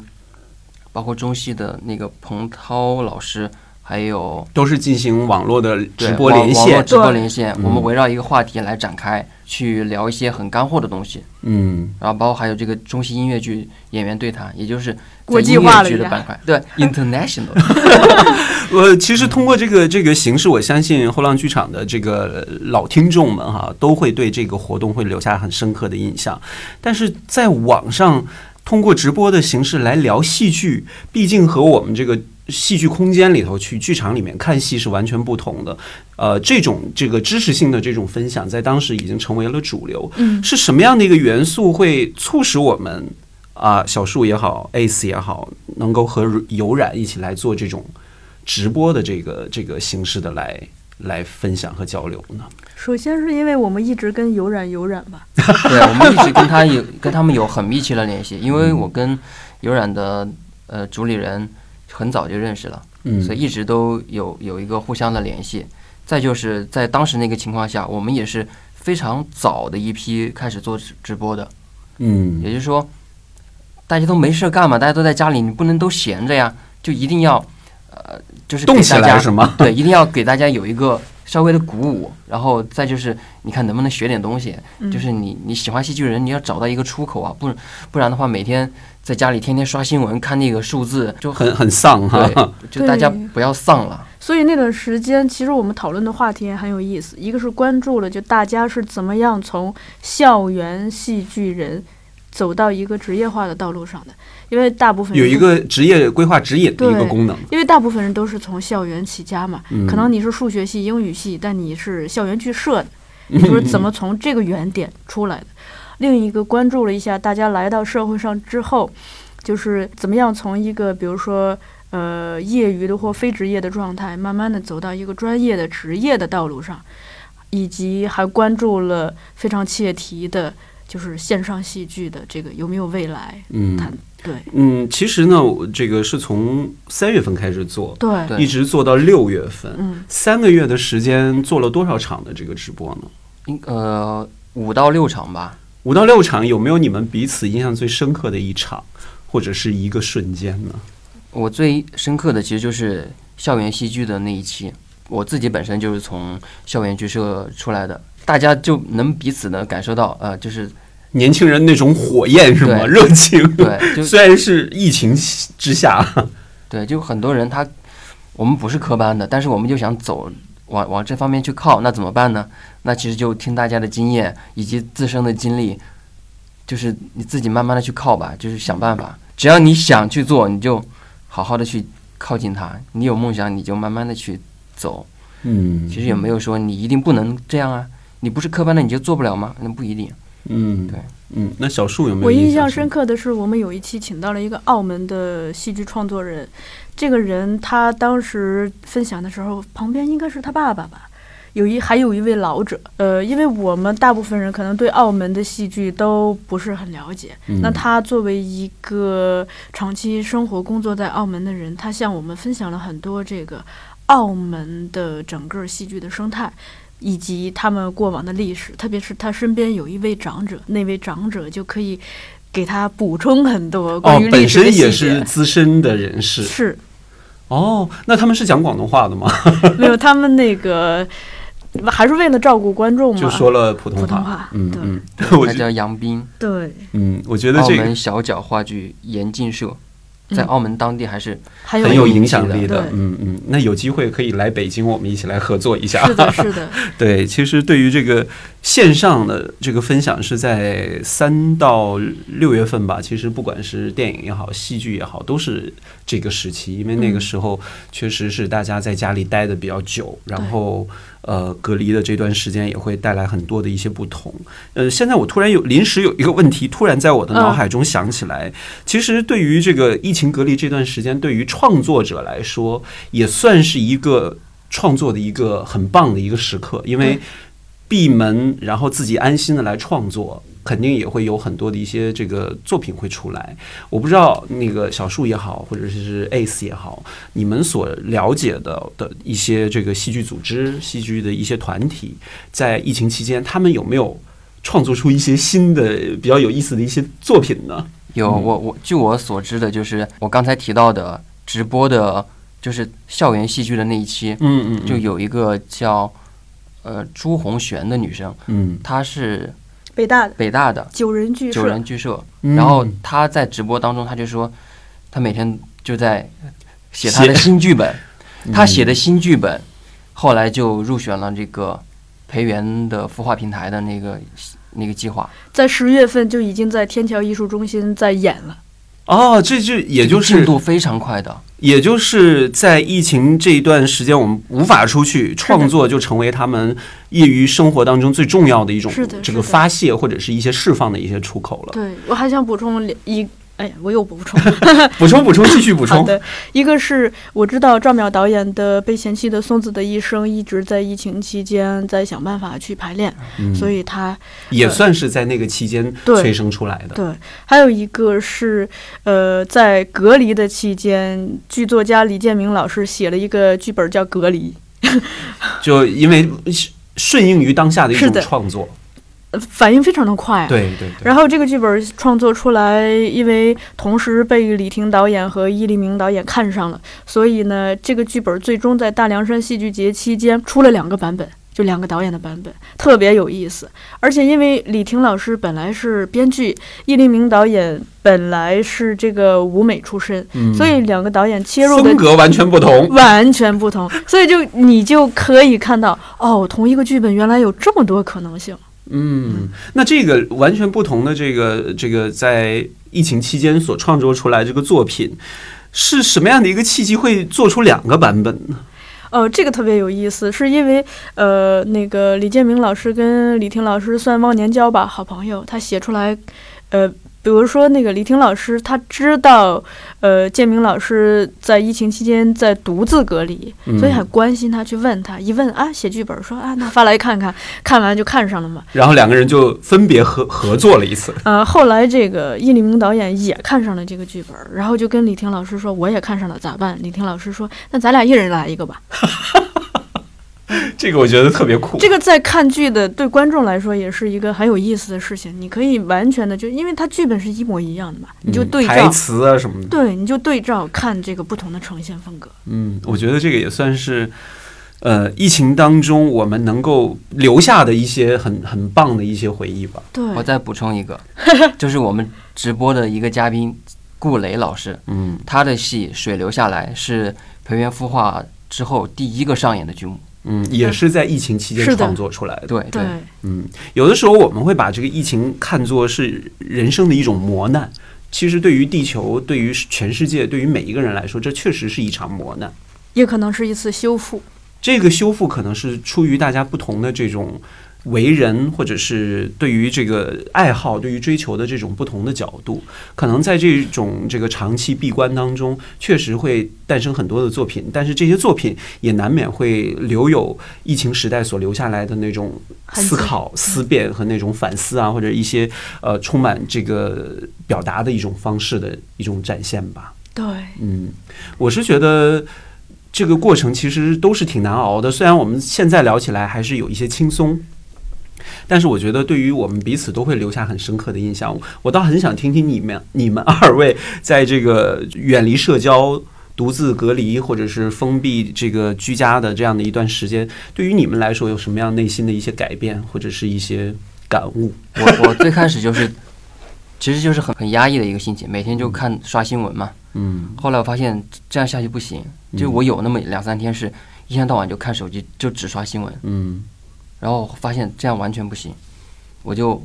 包括中戏的那个彭涛老师，还有都是进行网络的直播连线，直播连线，嗯我们围绕一个话题来展开，去聊一些很干货的东西。嗯然后包括还有这个中戏音乐剧演员对谈，也就是国际音乐化了一下剧的板块，对 international。我，其实通过这个这个形式，我相信后浪剧场的这个老听众们哈，都会对这个活动会留下很深刻的印象。但是在网上通过直播的形式来聊戏剧，毕竟和我们这个戏剧空间里头去剧场里面看戏是完全不同的。呃，这种这个知识性的这种分享，在当时已经成为了主流。嗯是什么样的一个元素会促使我们啊、小树也好，Ace 也好，能够和有染一起来做这种直播的这个这个形式的来来分享和交流呢？首先是因为我们一直跟有染有染吧，对，我们一直跟他有跟他们有很密切的联系，因为我跟有染的呃主理人很早就认识了，嗯。所以一直都有有一个互相的联系。再就是在当时那个情况下，我们也是非常早的一批开始做直直播的，嗯。也就是说，大家都没事干嘛，大家都在家里，你不能都闲着呀，就一定要呃，就是动起来是吗？对，一定要给大家有一个稍微的鼓舞，然后再就是你看能不能学点东西，嗯就是你你喜欢戏剧人，你要找到一个出口啊，不不然的话每天在家里天天刷新闻看那个数字就很很丧哈。对，就大家不要丧了。所以那段时间，其实我们讨论的话题也很有意思。一个是关注了，就大家是怎么样从校园戏剧人走到一个职业化的道路上的，因为大部分有一，个职业规划指引的一个功能。因为大部分人都是从校园起家嘛，嗯可能你是数学系、英语系，但你是校园剧社的，你 说怎么从这个原点出来的？另一个关注了一下大家来到社会上之后，就是怎么样从一个比如说呃业余的或非职业的状态，慢慢的走到一个专业的职业的道路上，以及还关注了非常切题的，就是线上戏剧的这个有没有未来？嗯谈对。嗯，其实呢，我这个是从三月份开始做，一直做到六月份，嗯，三个月的时间做了多少场的这个直播呢？应呃五到六场吧，五到六场，有没有你们彼此印象最深刻的一场，或者是一个瞬间呢？我最深刻的其实就是校园戏剧的那一期，我自己本身就是从校园剧社出来的，大家就能彼此的感受到，呃，就是年轻人那种火焰是吗？热情。对，就 虽然是疫情之下，对，就很多人他，我们不是科班的，但是我们就想走往往这方面去靠，那怎么办呢？那其实就听大家的经验以及自身的经历，就是你自己慢慢的去靠吧，就是想办法。只要你想去做，你就好好的去靠近它。你有梦想，你就慢慢的去走。嗯其实也没有说你一定不能这样啊，你不是科班的你就做不了吗？那不一定。嗯，对，嗯，那小树有没有我印象象深刻的是，我们有一期请到了一个澳门的戏剧创作人，这个人他当时分享的时候，旁边应该是他爸爸吧，有一还有一位老者，呃，因为我们大部分人可能对澳门的戏剧都不是很了解，嗯那他作为一个长期生活工作在澳门的人，他向我们分享了很多这个澳门的整个戏剧的生态。以及他们过往的历史，特别是他身边有一位长者，那位长者就可以给他补充很多哦关于，历本史的细节。身也是资深的人士。是。哦。那他们是讲广东话的吗？没有他们那个，还是为了照顾观众嘛，就说了普通普通话嗯嗯，他叫杨斌，对，嗯，我觉得澳这个门小角话剧严禁社，在嗯澳门当地还是很有影响力的。嗯嗯，那有机会可以来北京，我们一起来合作一下。是的，是的，对，其实对于这个线上的这个分享是在三到六月份吧。其实不管是电影也好，戏剧也好，都是这个时期，因为那个嗯时候确实是大家在家里待的比较久，然后呃隔离的这段时间也会带来很多的一些不同。呃，现在我突然有临时有一个问题，突然在我的脑海中想起来，其实对于这个疫情隔离这段时间，对于创作者来说，也算是一个。创作的一个很棒的一个时刻，因为闭门然后自己安心的来创作，肯定也会有很多的一些这个作品会出来。我不知道那个小树也好，或者是 Ace 也好，你们所了解的的一些这个戏剧组织、戏剧的一些团体，在疫情期间，他们有没有创作出一些新的比较有意思的一些作品呢？有我我据我所知的，就是我刚才提到的直播的，就是校园戏剧的那一期，嗯嗯，就有一个叫呃朱红璇的女生，嗯，她是北大的北大的九人剧九社，人剧社，嗯然后他在直播当中，他就说他每天就在写他的新剧本，他写的新剧本，后来就入选了这个培元的孵化平台的那个那个计划，在十月份就已经在天桥艺术中心在演了。哦，这就也就是进度非常快的。也就是在疫情这一段时间，我们无法出去创作，就成为他们业余生活当中最重要的一种是的这个发泄或者是一些释放的一些出口了。对我还想补充一，哎呀，我又补充。补充补充，继续补充。好的，一个是我知道赵淼导演的《被嫌弃的松子的一生》一直在疫情期间在想办法去排练，嗯所以他也算是在那个期间催生出来的。对，还有一个是呃，在隔离的期间，剧作家李建明老师写了一个剧本叫《隔离》，就因为顺应于当下的一种创作。呃反应非常的快。对对对。然后这个剧本创作出来，因为同时被李婷导演和易立明导演看上了，所以呢，这个剧本最终在大凉山戏剧节期间出了两个版本，就两个导演的版本，特别有意思。而且因为李婷老师本来是编剧，易立明导演本来是这个舞美出身，嗯所以两个导演切入的风格完全不同。完全不同，所以就你就可以看到，哦，同一个剧本原来有这么多可能性。嗯，那这个完全不同的这个这个在疫情期间所创作出来这个作品，是什么样的一个契机会做出两个版本呢？呃，这个特别有意思，是因为呃，那个李建明老师跟李婷老师算忘年交吧，好朋友，他写出来，呃，比如说那个李婷老师，他知道，呃，建明老师在疫情期间在独自隔离，所以很关心他，去问他，一问啊，写剧本，说啊，那发来看看，看完就看上了嘛。然后两个人就分别合合作了一次。呃，后来这个叶立明导演也看上了这个剧本，然后就跟李婷老师说，我也看上了，咋办？李婷老师说，那咱俩一人来一个吧。这个我觉得特别酷。这个在看剧的对观众来说也是一个很有意思的事情，你可以完全的就因为它剧本是一模一样的嘛，你就嗯对照，台词啊什么的。对，你就对照看这个不同的呈现风格。嗯，我觉得这个也算是，呃，疫情当中我们能够留下的一些很很棒的一些回忆吧。对，我再补充一个，就是我们直播的一个嘉宾顾雷老师，嗯，他的戏《水流下来》是培元孵化之后第一个上演的剧目。嗯，也是在疫情期间创作出来的。对对，嗯，有的时候我们会把这个疫情看作是人生的一种磨难。其实对于地球、对于全世界、对于每一个人来说，这确实是一场磨难。也可能是一次修复。这个修复可能是出于大家不同的这种为人，或者是对于这个爱好、对于追求的这种不同的角度。可能在这种这个长期闭关当中，确实会诞生很多的作品，但是这些作品也难免会留有疫情时代所留下来的那种思考、思辨和那种反思啊，或者一些呃充满这个表达的一种方式的一种展现吧。对，嗯，我是觉得这个过程其实都是挺难熬的。虽然我们现在聊起来还是有一些轻松，但是我觉得对于我们彼此都会留下很深刻的印象。我倒很想听听你们你们二位在这个远离社交。独自隔离或者是封闭这个居家的这样的一段时间，对于你们来说有什么样内心的一些改变或者是一些感悟？我我最开始就是，其实就是很很压抑的一个心情，每天就看刷新闻嘛。嗯后来我发现这样下去不行，就我有那么两三天是一天到晚就看手机，就只刷新闻，嗯然后发现这样完全不行，我就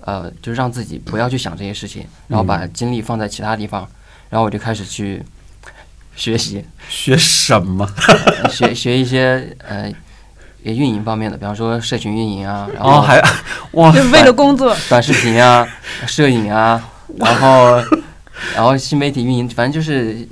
呃就让自己不要去想这些事情，然后把精力放在其他地方，然后我就开始去 学习，学什么？学学一些呃也运营方面的，比方说社群运营啊，然哦，后还哇，就为了工作。短视频啊、摄影啊，然后然后新媒体运营，反正就是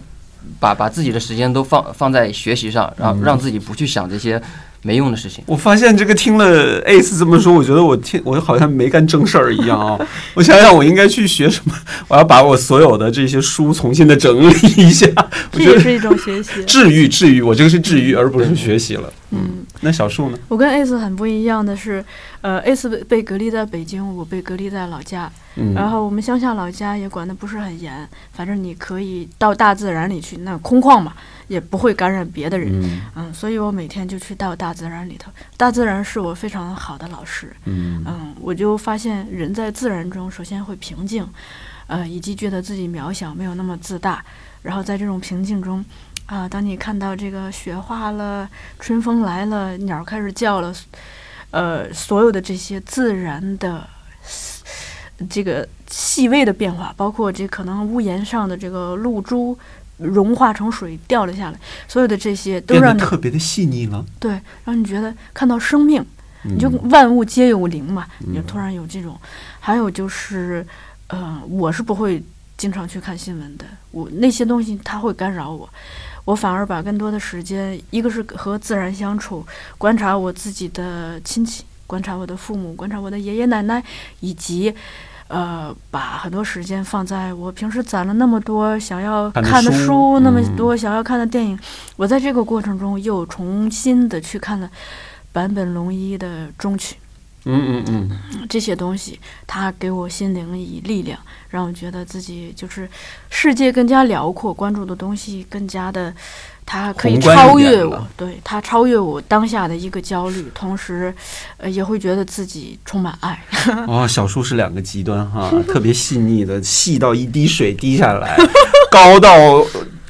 把把自己的时间都放放在学习上，然后让自己不去想这些没用的事情。我发现这个听了 Ace 这么说，我觉得我听我好像没干正事儿一样啊。我想想，我应该去学什么？我要把我所有的这些书重新的整理一下。这也是一种学习。治愈治愈，我这个是治愈，而不是学习了。嗯，那小树呢？我跟 Ace 很不一样的是，呃，Ace 被被隔离在北京，我被隔离在老家。嗯，然后我们乡下老家也管得不是很严，反正你可以到大自然里去，那空旷嘛，也不会感染别的人。嗯嗯，所以我每天就去到大自然里头，大自然是我非常好的老师。嗯嗯，我就发现人在自然中，首先会平静，呃，以及觉得自己渺小，没有那么自大。然后在这种平静中，啊，当你看到这个雪化了，春风来了，鸟开始叫了，呃，所有的这些自然的这个细微的变化，包括这可能屋檐上的这个露珠融化成水掉了下来，所有的这些都让你特别的细腻了。对，让你觉得看到生命。你你就万物皆有灵嘛，你就嗯突然有这种。还有就是，呃，我是不会经常去看新闻的，我那些东西它会干扰我，我反而把更多的时间，一个是和自然相处，观察我自己的亲戚，观察我的父母，观察我的爷爷奶奶，以及。呃，把很多时间放在我平时攒了那么多想要看的书书，那么嗯多想要看的电影，我在这个过程中又重新的去看了坂本龙一的《终曲》。嗯嗯嗯，这些东西，它给我心灵以力量，让我觉得自己就是世界更加辽阔，关注的东西更加的，它可以超越我，对它超越我当下的一个焦虑，同时，呃，也会觉得自己充满爱。哦，小树是两个极端哈，特别细腻的，细到一滴水滴下来，高到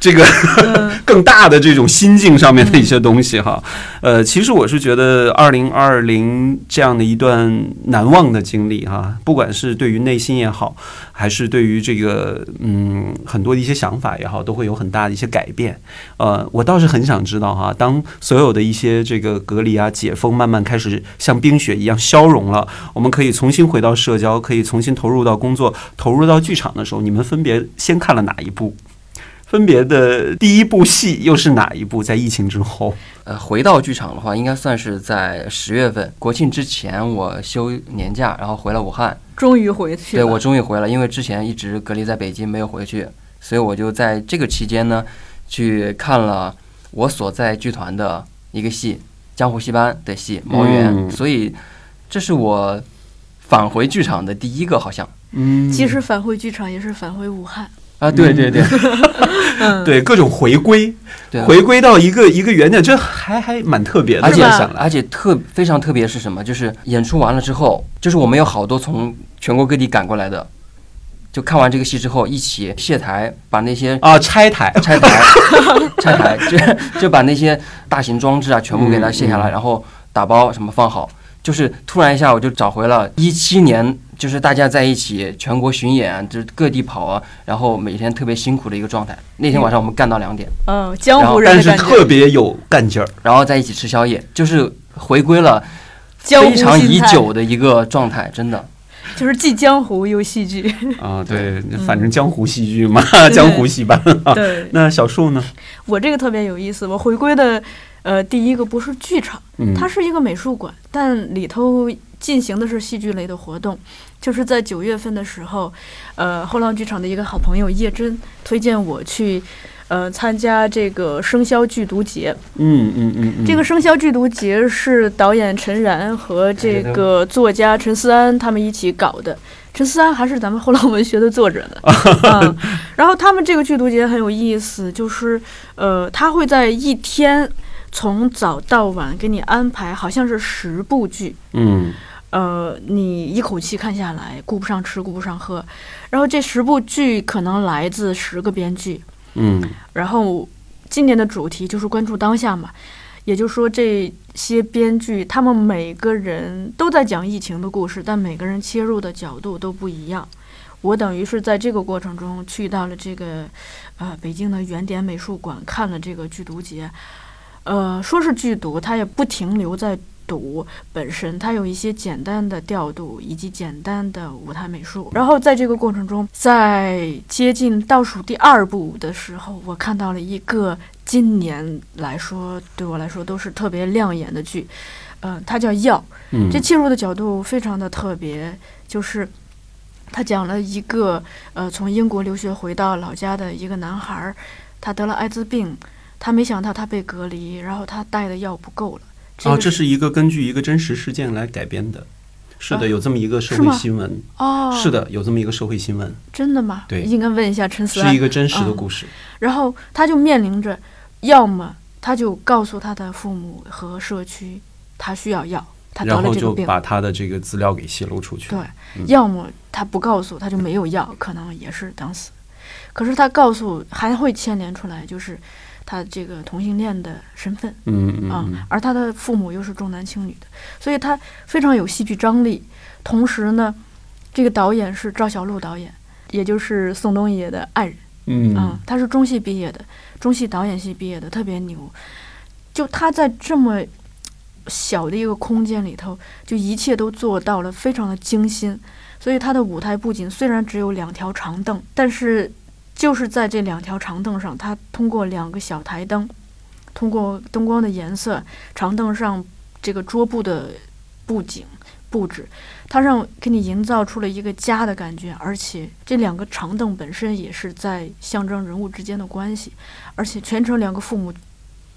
这个 更大的这种心境上面的一些东西哈。呃，其实我是觉得二零二零这样的一段难忘的经历哈，不管是对于内心也好，还是对于这个嗯很多的一些想法也好，都会有很大的一些改变。呃，我倒是很想知道哈，当所有的一些这个隔离啊、解封慢慢开始像冰雪一样消融了，我们可以重新回到社交，可以重新投入到工作、投入到剧场的时候，你们分别先看了哪一部？分别的第一部戏又是哪一部？在疫情之后，呃，回到剧场的话，应该算是在十月份国庆之前，我休年假，然后回了武汉。终于回去了，对我终于回了，因为之前一直隔离在北京没有回去，所以我就在这个期间呢，去看了我所在剧团的一个戏《江湖戏班》的戏《毛源》嗯所以这是我返回剧场的第一个，好像嗯即使返回剧场，也是返回武汉。啊，对对对嗯，对各种回归，对，回归到一个一个原点，这还还蛮特别的。而且而且特非常特别是什么？就是演出完了之后，就是我们有好多从全国各地赶过来的，就看完这个戏之后，一起卸台，把那些啊，拆台，拆台，拆台，就就把那些大型装置啊全部给它卸下来，然后打包什么放好。就是突然一下，我就找回了一七年，就是大家在一起全国巡演，就是各地跑啊，然后每天特别辛苦的一个状态。那天晚上我们干到两点，嗯，江湖人但是特别有干劲儿。然后在一起吃宵夜，就是回归了江湖非常已久的一个状态，真的。就是既江湖又戏剧。啊，对，嗯反正江湖戏剧嘛，江湖戏班。对，那小树呢？我这个特别有意思，我回归的呃第一个不是剧场。嗯，它是一个美术馆，但里头进行的是戏剧类的活动。就是在九月份的时候，呃，后浪剧场的一个好朋友叶真推荐我去，呃，参加这个生肖剧毒节。嗯嗯嗯嗯，这个生肖剧毒节是导演陈然和这个作家陈思安他们一起搞的。陈思安还是咱们后浪文学的作者呢，嗯，然后他们这个剧毒节很有意思，就是呃，他会在一天从早到晚给你安排，好像是十部剧，嗯呃，你一口气看下来，顾不上吃，顾不上喝，然后这十部剧可能来自十个编剧，嗯。然后今年的主题就是关注当下嘛，也就是说这些编剧他们每个人都在讲疫情的故事，但每个人切入的角度都不一样。我等于是在这个过程中去到了这个呃北京的原点美术馆看了这个剧毒节，呃，说是剧毒，它也不停留在读本身，它有一些简单的调度以及简单的舞台美术。然后在这个过程中，在接近倒数第二部的时候，我看到了一个今年来说对我来说都是特别亮眼的剧，嗯、它叫《药》。嗯这切入的角度非常的特别，就是他讲了一个呃从英国留学回到老家的一个男孩儿，他得了艾滋病，他没想到他被隔离，然后他带的药不够了。哦，个这是一个根据一个真实事件来改编的。是的，啊有这么一个社会新闻。哦，是，的，有这么一个社会新闻，真的吗？对应该问一下陈思安是一。个真实的嗯故事。然后他就面临着，要么他就告诉他的父母和社区，他需要药，他得然后了这个病。就把他的这个资料给泄露出去。对，嗯要么他不告诉，他就没有药，可能也是等死。可是他告诉，还会牵连出来，就是他这个同性恋的身份啊、嗯嗯嗯而他的父母又是重男轻女的，所以他非常有戏剧张力。同时呢，这个导演是赵小璐导演，也就是宋冬野的爱人。嗯啊，他是中戏毕业的，中戏导演系毕业的，特别牛。就他在这么小的一个空间里头，就一切都做到了非常的精心。所以他的舞台布景虽然只有两条长凳，但是就是在这两条长凳上，他通过两个小台灯，通过灯光的颜色，长凳上这个桌布的布景布置，它让给你营造出了一个家的感觉，而且这两个长凳本身也是在象征人物之间的关系，而且全程两个父母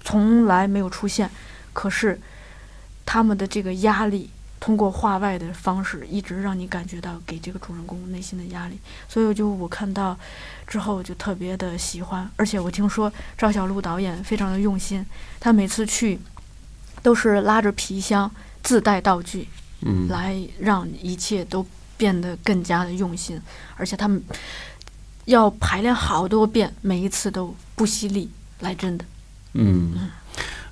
从来没有出现，可是他们的这个压力。通过画外的方式，一直让你感觉到给这个主人公内心的压力，所以我就我看到之后就特别的喜欢，而且我听说赵小璐导演非常的用心，他每次去都是拉着皮箱自带道具，嗯来让一切都变得更加的用心，而且他们要排练好多遍，每一次都不惜力来真的。嗯。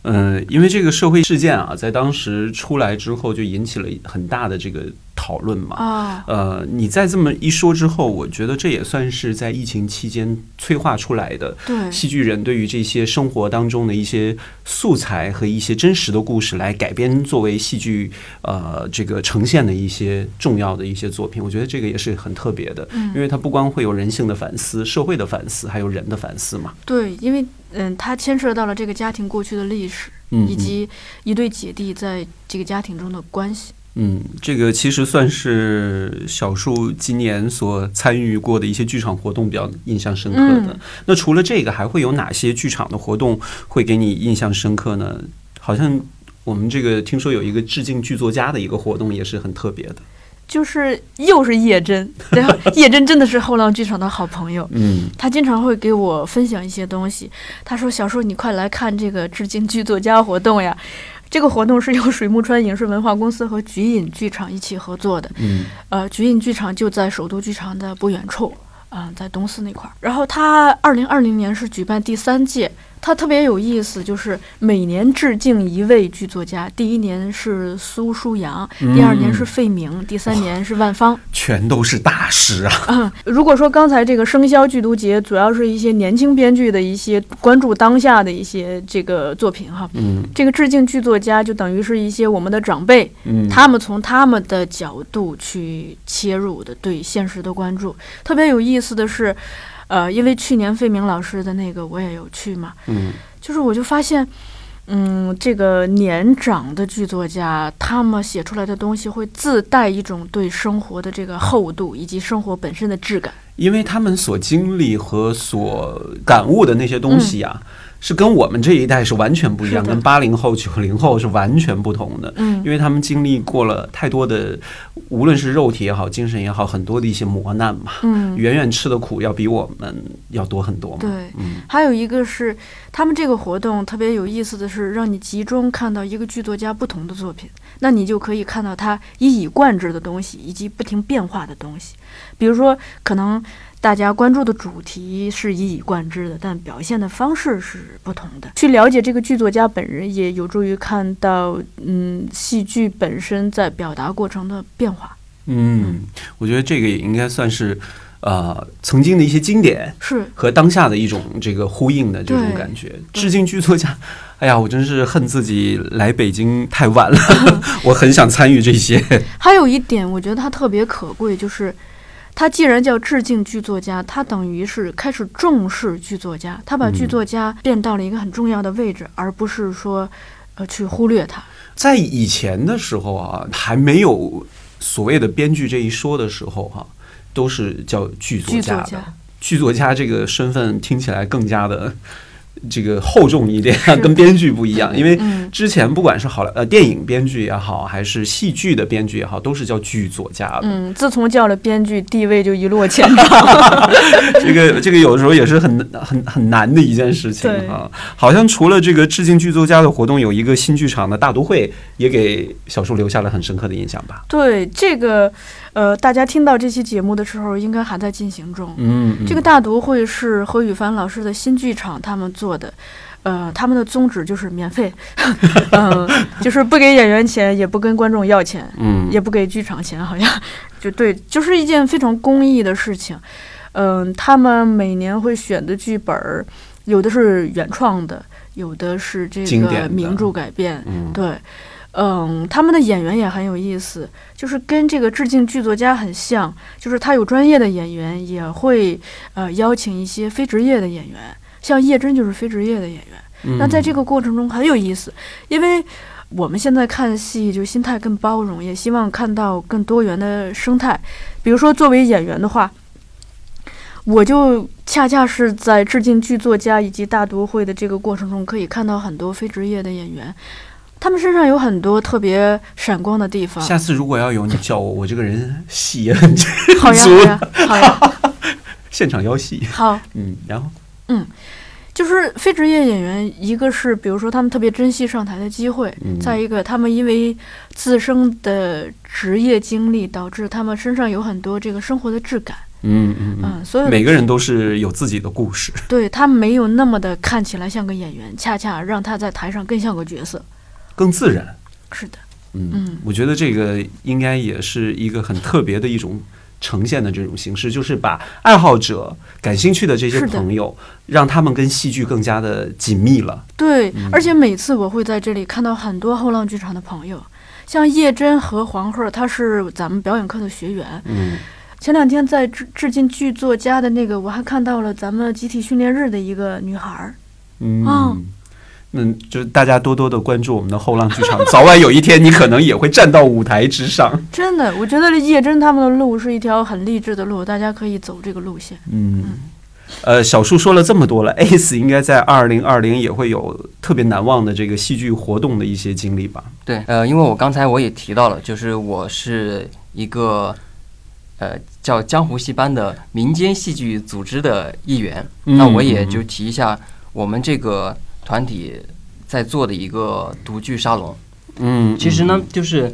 呃，因为这个社会事件啊，在当时出来之后，就引起了很大的这个讨论嘛。啊，呃，你在这么一说之后，我觉得这也算是在疫情期间催化出来的对，戏剧人对于这些生活当中的一些素材和一些真实的故事来改编作为戏剧呃这个呈现的一些重要的一些作品，我觉得这个也是很特别的，嗯因为它不光会有人性的反思、社会的反思，还有人的反思嘛。对，因为嗯，它牵涉到了这个家庭过去的历史，嗯，以及一对姐弟在这个家庭中的关系。嗯，这个其实算是小树今年所参与过的一些剧场活动比较印象深刻的。嗯那除了这个，还会有哪些剧场的活动会给你印象深刻呢？好像我们这个听说有一个致敬剧作家的一个活动，也是很特别的。就是又是叶真，然后叶真真的是后浪剧场的好朋友，嗯他经常会给我分享一些东西。他说：“小树，你快来看这个致敬剧作家活动呀！这个活动是由水木川影视文化公司和菊影剧场一起合作的。嗯呃，菊影剧场就在首都剧场的不远处，啊、在东四那块儿。然后他二零二零年是举办第三届，他特别有意思，就是每年致敬一位剧作家。第一年是苏舒阳，第二年是费明，第三年是万芳。全都是大师啊。啊，如果说刚才这个生肖剧读节主要是一些年轻编剧的一些关注当下的一些这个作品哈，嗯这个致敬剧作家就等于是一些我们的长辈，嗯，他们从他们的角度去切入的对现实的关注。特别有意思的是，呃，因为去年费明老师的那个我也有去嘛，嗯就是我就发现。嗯，这个年长的剧作家，他们写出来的东西会自带一种对生活的这个厚度，以及生活本身的质感。因为他们所经历和所感悟的那些东西呀、是跟我们这一代是完全不一样，跟八零后、九零后是完全不同的。嗯因为他们经历过了太多的，无论是肉体也好，精神也好，很多的一些磨难嘛，嗯，远远吃的苦要比我们要多很多嘛。对，嗯还有一个是他们这个活动特别有意思的是，让你集中看到一个剧作家不同的作品，那你就可以看到他一以贯之的东西，以及不停变化的东西。比如说，可能大家关注的主题是一以贯之的，但表现的方式是不同的。去了解这个剧作家本人，也有助于看到，嗯，戏剧本身在表达过程的变化。嗯，我觉得这个也应该算是。呃曾经的一些经典是和当下的一种这个呼应的这种感觉。致敬剧作家，哎呀，我真是恨自己来北京太晚了，我很想参与这些。还有一点，我觉得它特别可贵，就是它既然叫致敬剧作家，他等于是开始重视剧作家，他把剧嗯作家变到了一个很重要的位置，而不是说呃去忽略他。在以前的时候啊，还没有所谓的编剧这一说的时候哈、都是叫剧作家的。剧作家剧作家这个身份听起来更加的这个厚重一点，跟编剧不一样。因为嗯之前不管是好呃电影编剧也好，还是戏剧的编剧也好，都是叫剧作家的。嗯，自从叫了编剧，地位就一落千丈。这个这个有的时候也是很很很难的一件事情啊。好像除了这个致敬剧作家的活动，有一个新剧场的大都会，也给小树留下了很深刻的印象吧。对这个，呃，大家听到这期节目的时候，应该还在进行中。嗯，嗯这个大读会是何羽凡老师的新剧场他们做的，呃，他们的宗旨就是免费，嗯、就是不给演员钱，也不跟观众要钱，嗯也不给剧场钱，好像就对，就是一件非常公益的事情。嗯、他们每年会选的剧本儿，有的是原创的，有的是这个名著改编，嗯对。嗯，他们的演员也很有意思，就是跟这个致敬剧作家很像，就是他有专业的演员，也会呃邀请一些非职业的演员，像叶真就是非职业的演员。嗯那在这个过程中很有意思，因为我们现在看戏就心态更包容，也希望看到更多元的生态。比如说作为演员的话，我就恰恰是在致敬剧作家以及大都会的这个过程中，可以看到很多非职业的演员。他们身上有很多特别闪光的地方，下次如果要有你叫我，我这个人戏也很好呀，好呀，好呀，现场邀戏，好。嗯，然后？嗯就是非职业演员，一个是比如说他们特别珍惜上台的机会，嗯。再一个他们因为自身的职业经历，导致他们身上有很多这个生活的质感，嗯嗯嗯，嗯，所以每个人都是有自己的故事，对他没有那么的看起来像个演员，恰恰让他在台上更像个角色。更自然。是的，嗯嗯，我觉得这个应该也是一个很特别的一种呈现的这种形式，就是把爱好者、感兴趣的这些朋友，让他们跟戏剧更加的紧密了。对，嗯而且每次我会在这里看到很多后浪剧场的朋友，像叶真和黄鹤，他是咱们表演课的学员。嗯前两天在致致敬剧作家的那个，我还看到了咱们集体训练日的一个女孩儿。嗯。哦那就是大家多多的关注我们的后浪剧场，早晚有一天你可能也会站到舞台之上。真的，我觉得叶真他们的路是一条很励志的路，大家可以走这个路线。嗯，呃，小树说了这么多了，ACE 应该在二零二零也会有特别难忘的这个戏剧活动的一些经历吧？对，呃，因为我刚才我也提到了，就是我是一个呃叫江湖戏班的民间戏剧组织的一员，嗯那我也就提一下我们这个团体在做的一个独居沙龙。嗯，其实呢，就是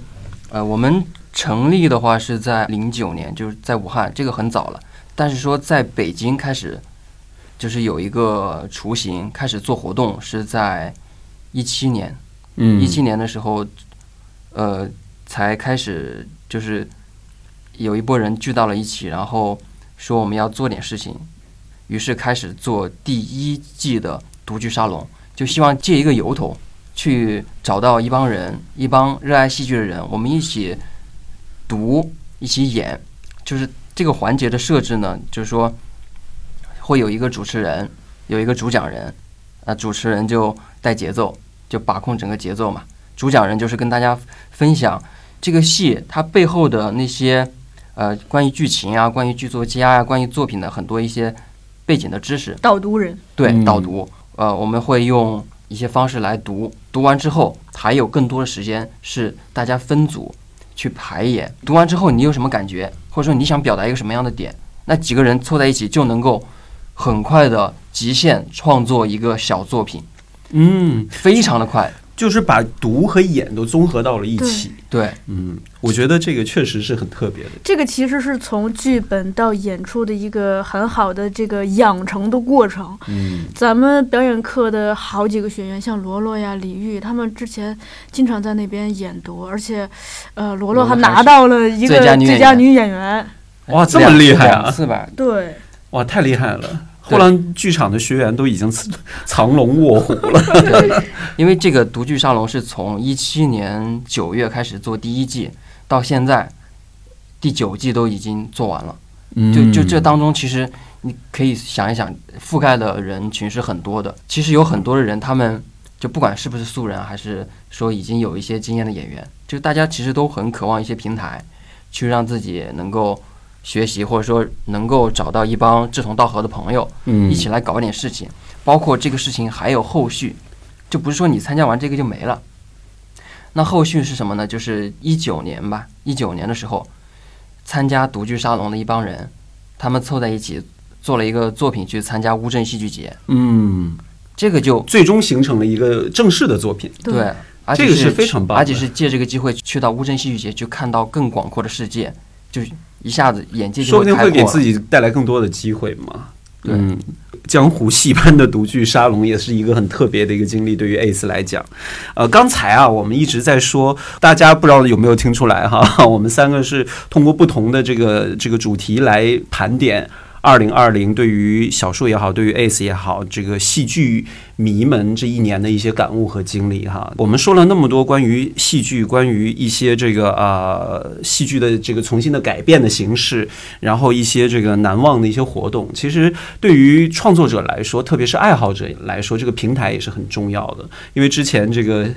呃，我们成立的话是在零九年，就是在武汉，这个很早了。但是说在北京开始，就是有一个雏形开始做活动，是在一七年。嗯，一七年的时候，呃，才开始就是有一波人聚到了一起，然后说我们要做点事情，于是开始做第一季的独居沙龙，就希望借一个由头，去找到一帮人，一帮热爱戏剧的人，我们一起读，一起演。就是这个环节的设置呢，就是说会有一个主持人，有一个主讲人，啊，主持人就带节奏，就把控整个节奏嘛。主讲人就是跟大家分享这个戏它背后的那些呃关于剧情啊、关于剧作家啊、关于作品的很多一些背景的知识。导读人，对，嗯导读，呃，我们会用一些方式来读，读完之后还有更多的时间是大家分组去排演。读完之后你有什么感觉，或者说你想表达一个什么样的点，那几个人凑在一起就能够很快的极限创作一个小作品，嗯，非常的快。就是把读和演都综合到了一起。对，嗯，我觉得这个确实是很特别的。这个其实是从剧本到演出的一个很好的这个养成的过程。嗯咱们表演课的好几个学员，像罗罗呀、李玉，他们之前经常在那边演读，而且，呃，罗罗还拿到了一个最佳女演员演员。哇，这么厉害啊！两次吧，对，哇，太厉害了！后浪剧场的学员都已经 藏龙卧虎了。对，因为这个独剧沙龙是从一七年九月开始做第一季，到现在第九季都已经做完了。就就这当中，其实你可以想一想，覆盖的人群是很多的。其实有很多的人，他们就不管是不是素人，还是说已经有一些经验的演员，就大家其实都很渴望一些平台，去让自己能够学习，或者说能够找到一帮志同道合的朋友，嗯一起来搞点事情。包括这个事情还有后续，就不是说你参加完这个就没了。那后续是什么呢？就是一九年吧，一九年的时候，参加独居沙龙的一帮人，他们凑在一起做了一个作品去参加乌镇戏剧节，嗯，这个就最终形成了一个正式的作品。对，而且这个是非常棒的而且是借这个机会去到乌镇戏剧节，去看到更广阔的世界，就一下子眼界就说不定会给自己带来更多的机会嘛。对嗯，江湖戏班的独剧沙龙也是一个很特别的一个经历，对于 ACE 来讲。呃，刚才啊，我们一直在说，大家不知道有没有听出来哈？我们三个是通过不同的这个这个主题来盘点。二零二零对于小树也好，对于 ACE 也好，这个戏剧迷们这一年的一些感悟和经历哈。我们说了那么多关于戏剧，关于一些这个呃戏剧的这个重新的改变的形式，然后一些这个难忘的一些活动。其实对于创作者来说，特别是爱好者来说，这个平台也是很重要的。因为之前这个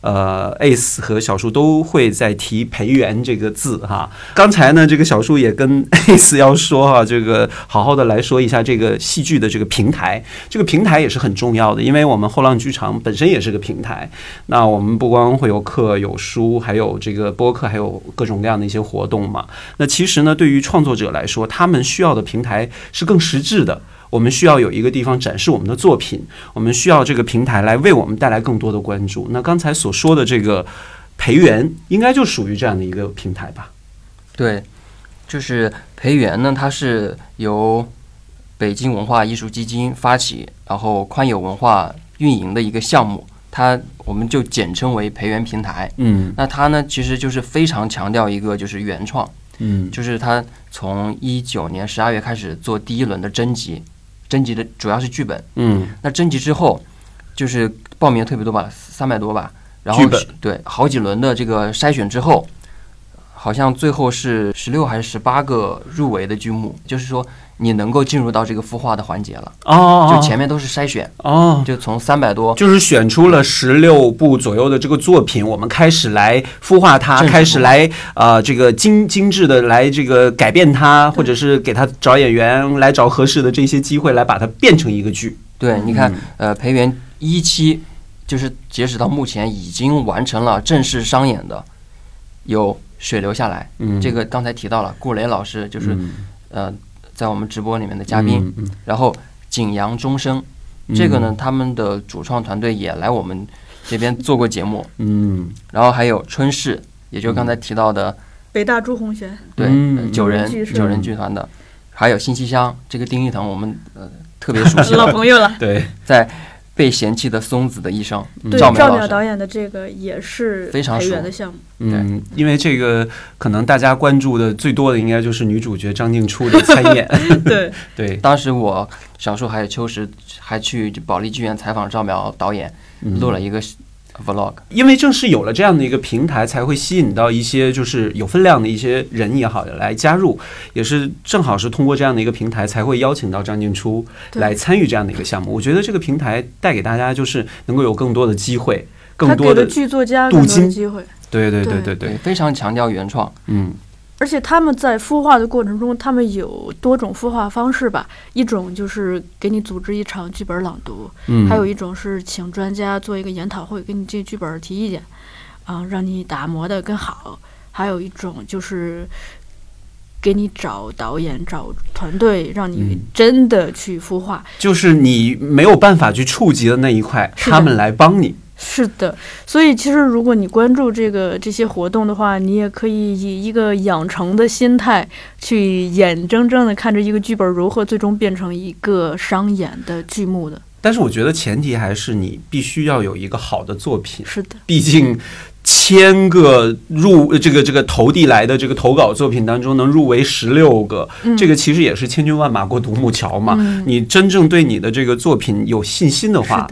呃，Ace 和小树都会在提培元这个字哈。刚才呢，这个小树也跟 Ace 要说哈，这个好好的来说一下这个戏剧的这个平台。这个平台也是很重要的，因为我们后浪剧场本身也是个平台。那我们不光会有课、有书，还有这个播客，还有各种各样的一些活动嘛。那其实呢，对于创作者来说，他们需要的平台是更实质的。我们需要有一个地方展示我们的作品，我们需要这个平台来为我们带来更多的关注。那刚才所说的这个培元，应该就属于这样的一个平台吧？对，就是培元呢，它是由北京文化艺术基金发起，然后宽友文化运营的一个项目，它我们就简称为培元平台。嗯那它呢，其实就是非常强调一个就是原创，嗯就是它从一九年十二月开始做第一轮的征集，征集的主要是剧本。嗯。那征集之后，就是报名特别多吧，三百多吧，然后对好几轮的这个筛选之后，好像最后是十六还是十八个入围的剧目，就是说你能够进入到这个孵化的环节了，哦，就前面都是筛选，哦。就从三百多，就是选出了十六部左右的这个作品，我们开始来孵化它，开始来呃这个精精致的来这个改变它，或者是给它找演员，来找合适的这些机会，来把它变成一个剧。对，你看，呃，培元一期就是截止到目前已经完成了正式商演的，有《水流下来》，嗯，这个刚才提到了，顾雷老师就是、嗯。呃在我们直播里面的嘉宾，嗯嗯。然后景阳钟声，这个呢，他们的主创团队也来我们这边做过节目，嗯。然后还有春逝，也就是刚才提到的，北大朱红轩，对，九人九人剧团的，还有信息香，这个丁一腾我们呃特别熟悉 老，朋友了。对，在被嫌弃的松子的一生，对，赵淼导演的这个也是非常熟的项目。嗯，因为这个可能大家关注的最多的应该就是女主角张静初的参演，对，对，当时我小树还有秋实还去保利剧院采访赵淼导演，嗯录了一个 vlog。因为正是有了这样的一个平台，才会吸引到一些就是有分量的一些人也好来加入，也是正好是通过这样的一个平台，才会邀请到张静初来参与这样的一个项目。我觉得这个平台带给大家就是能够有更多的机会，更多的剧作家镀金机会，对对对对对对，非常强调原创。嗯而且他们在孵化的过程中，他们有多种孵化方式吧。一种就是给你组织一场剧本朗读，嗯，还有一种是请专家做一个研讨会，给你这剧本提意见，啊，让你打磨的更好。还有一种就是给你找导演、找团队，让你嗯真的去孵化。就是你没有办法去触及的那一块，他们来帮你。是的，所以其实如果你关注这个这些活动的话，你也可以以一个养成的心态，去眼睁睁的看着一个剧本如何最终变成一个商演的剧目的。但是我觉得前提还是你必须要有一个好的作品，是的，毕竟千个入这个这个投递来的这个投稿作品当中能入围十六个，这个其实也是千军万马过独木桥嘛。你真正对你的这个作品有信心的话，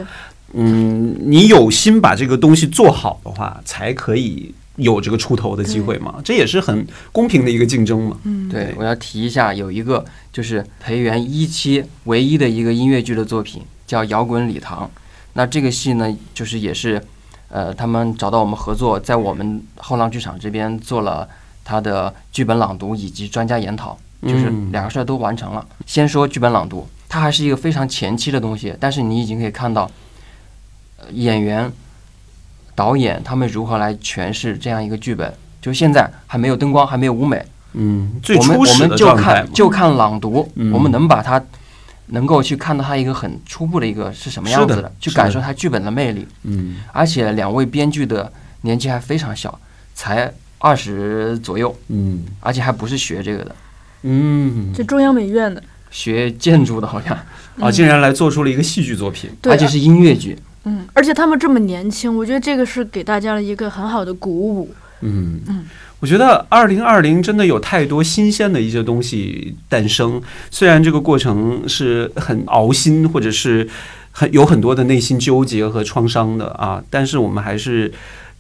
嗯，你有心把这个东西做好的话，才可以有这个出头的机会嘛。这也是很公平的一个竞争嘛。嗯，对，我要提一下，有一个就是培元一期唯一的一个音乐剧的作品，叫《摇滚礼堂》。那这个戏呢，就是也是，呃，他们找到我们合作，在我们后浪剧场这边做了他的剧本朗读以及专家研讨，就是嗯两个事儿都完成了。先说剧本朗读，它还是一个非常前期的东西，但是你已经可以看到，呃演员、导演他们如何来诠释这样一个剧本。就现在还没有灯光，还没有舞美，嗯，最我们初始的我们就状态嘛。看就看朗读，嗯。我们能把它能够去看到它一个很初步的一个是什么样子是的去感受它剧本的魅力。嗯。而且两位编剧的年纪还非常小，才二十左右，嗯。而且还不是学这个的，嗯，这中央美院的，学建筑的好像，啊，竟然来做出了一个戏剧作品。对，而且是音乐剧。嗯，而且他们这么年轻，我觉得这个是给大家了一个很好的鼓舞。嗯嗯，我觉得二零二零真的有太多新鲜的一些东西诞生，虽然这个过程是很熬心，或者是很有很多的内心纠结和创伤的啊，但是我们还是。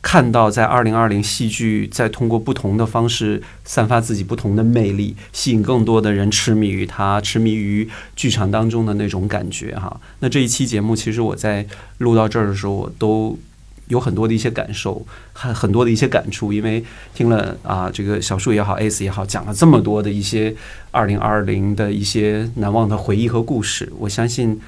看到在二零二零戏剧在通过不同的方式散发自己不同的魅力，吸引更多的人痴迷于它，痴迷于剧场当中的那种感觉哈。那这一期节目，其实我在录到这儿的时候，我都有很多的一些感受，很很多的一些感触，因为听了啊，这个小树也好，Ace 也好，讲了这么多的一些二零二零的一些难忘的回忆和故事，我相信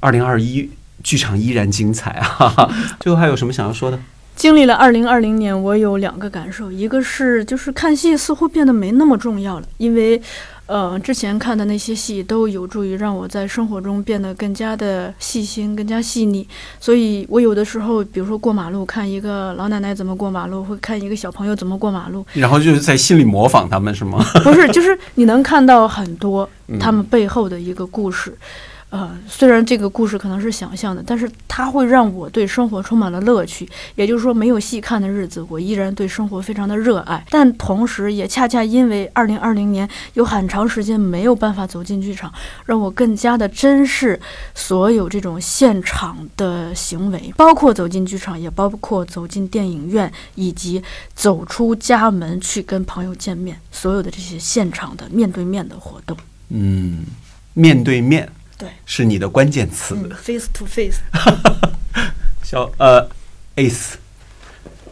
二零二一剧场依然精彩啊！哈哈。最后还有什么想要说的？经历了二零二零年，我有两个感受，一个是就是看戏似乎变得没那么重要了，因为，呃，之前看的那些戏都有助于让我在生活中变得更加的细心、更加细腻。所以我有的时候，比如说过马路，看一个老奶奶怎么过马路，会看一个小朋友怎么过马路，然后就是在心里模仿他们是吗？不是，就是你能看到很多嗯他们背后的一个故事。呃，虽然这个故事可能是想象的，但是它会让我对生活充满了乐趣。也就是说，没有戏看的日子，我依然对生活非常的热爱。但同时，也恰恰因为二零二零年有很长时间没有办法走进剧场，让我更加的珍视所有这种现场的行为，包括走进剧场，也包括走进电影院，以及走出家门去跟朋友见面，所有的这些现场的面对面的活动。嗯，面对面，对，是你的关键词。嗯，face to face。小呃，Ace，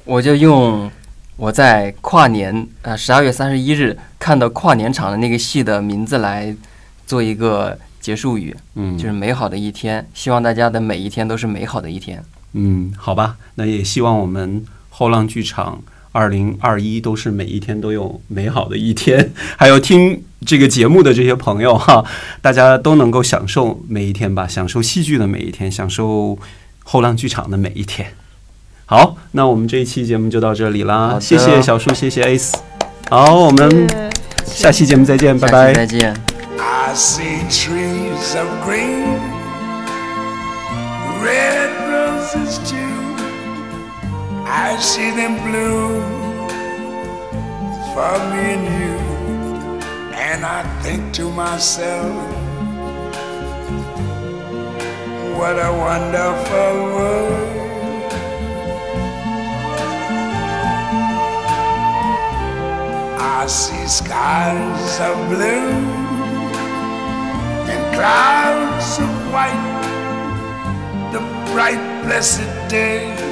我就用我在跨年呃十二月三十一日看的跨年场的那个戏的名字来做一个结束语，嗯，就是美好的一天。希望大家的每一天都是美好的一天。嗯，好吧，那也希望我们后浪剧场二零二一都是每一天都有美好的一天，还有听这个节目的这些朋友哈，大家都能够享受每一天吧，享受戏剧的每一天，享受后浪剧场的每一天。好，那我们这一期节目就到这里啦，谢谢小树，谢谢 Ace。好，我们下期节目再见，拜拜。再见。I see trees of green, red roses too. I see them bloom for me and you. And I think to myself, what a wonderful world. I see skies of blue and clouds of white, the bright blessed day,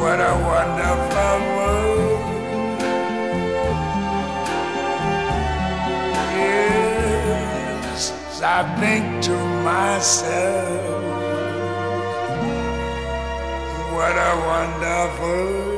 what a wonderful world. Yes, I think to myself, what a wonderful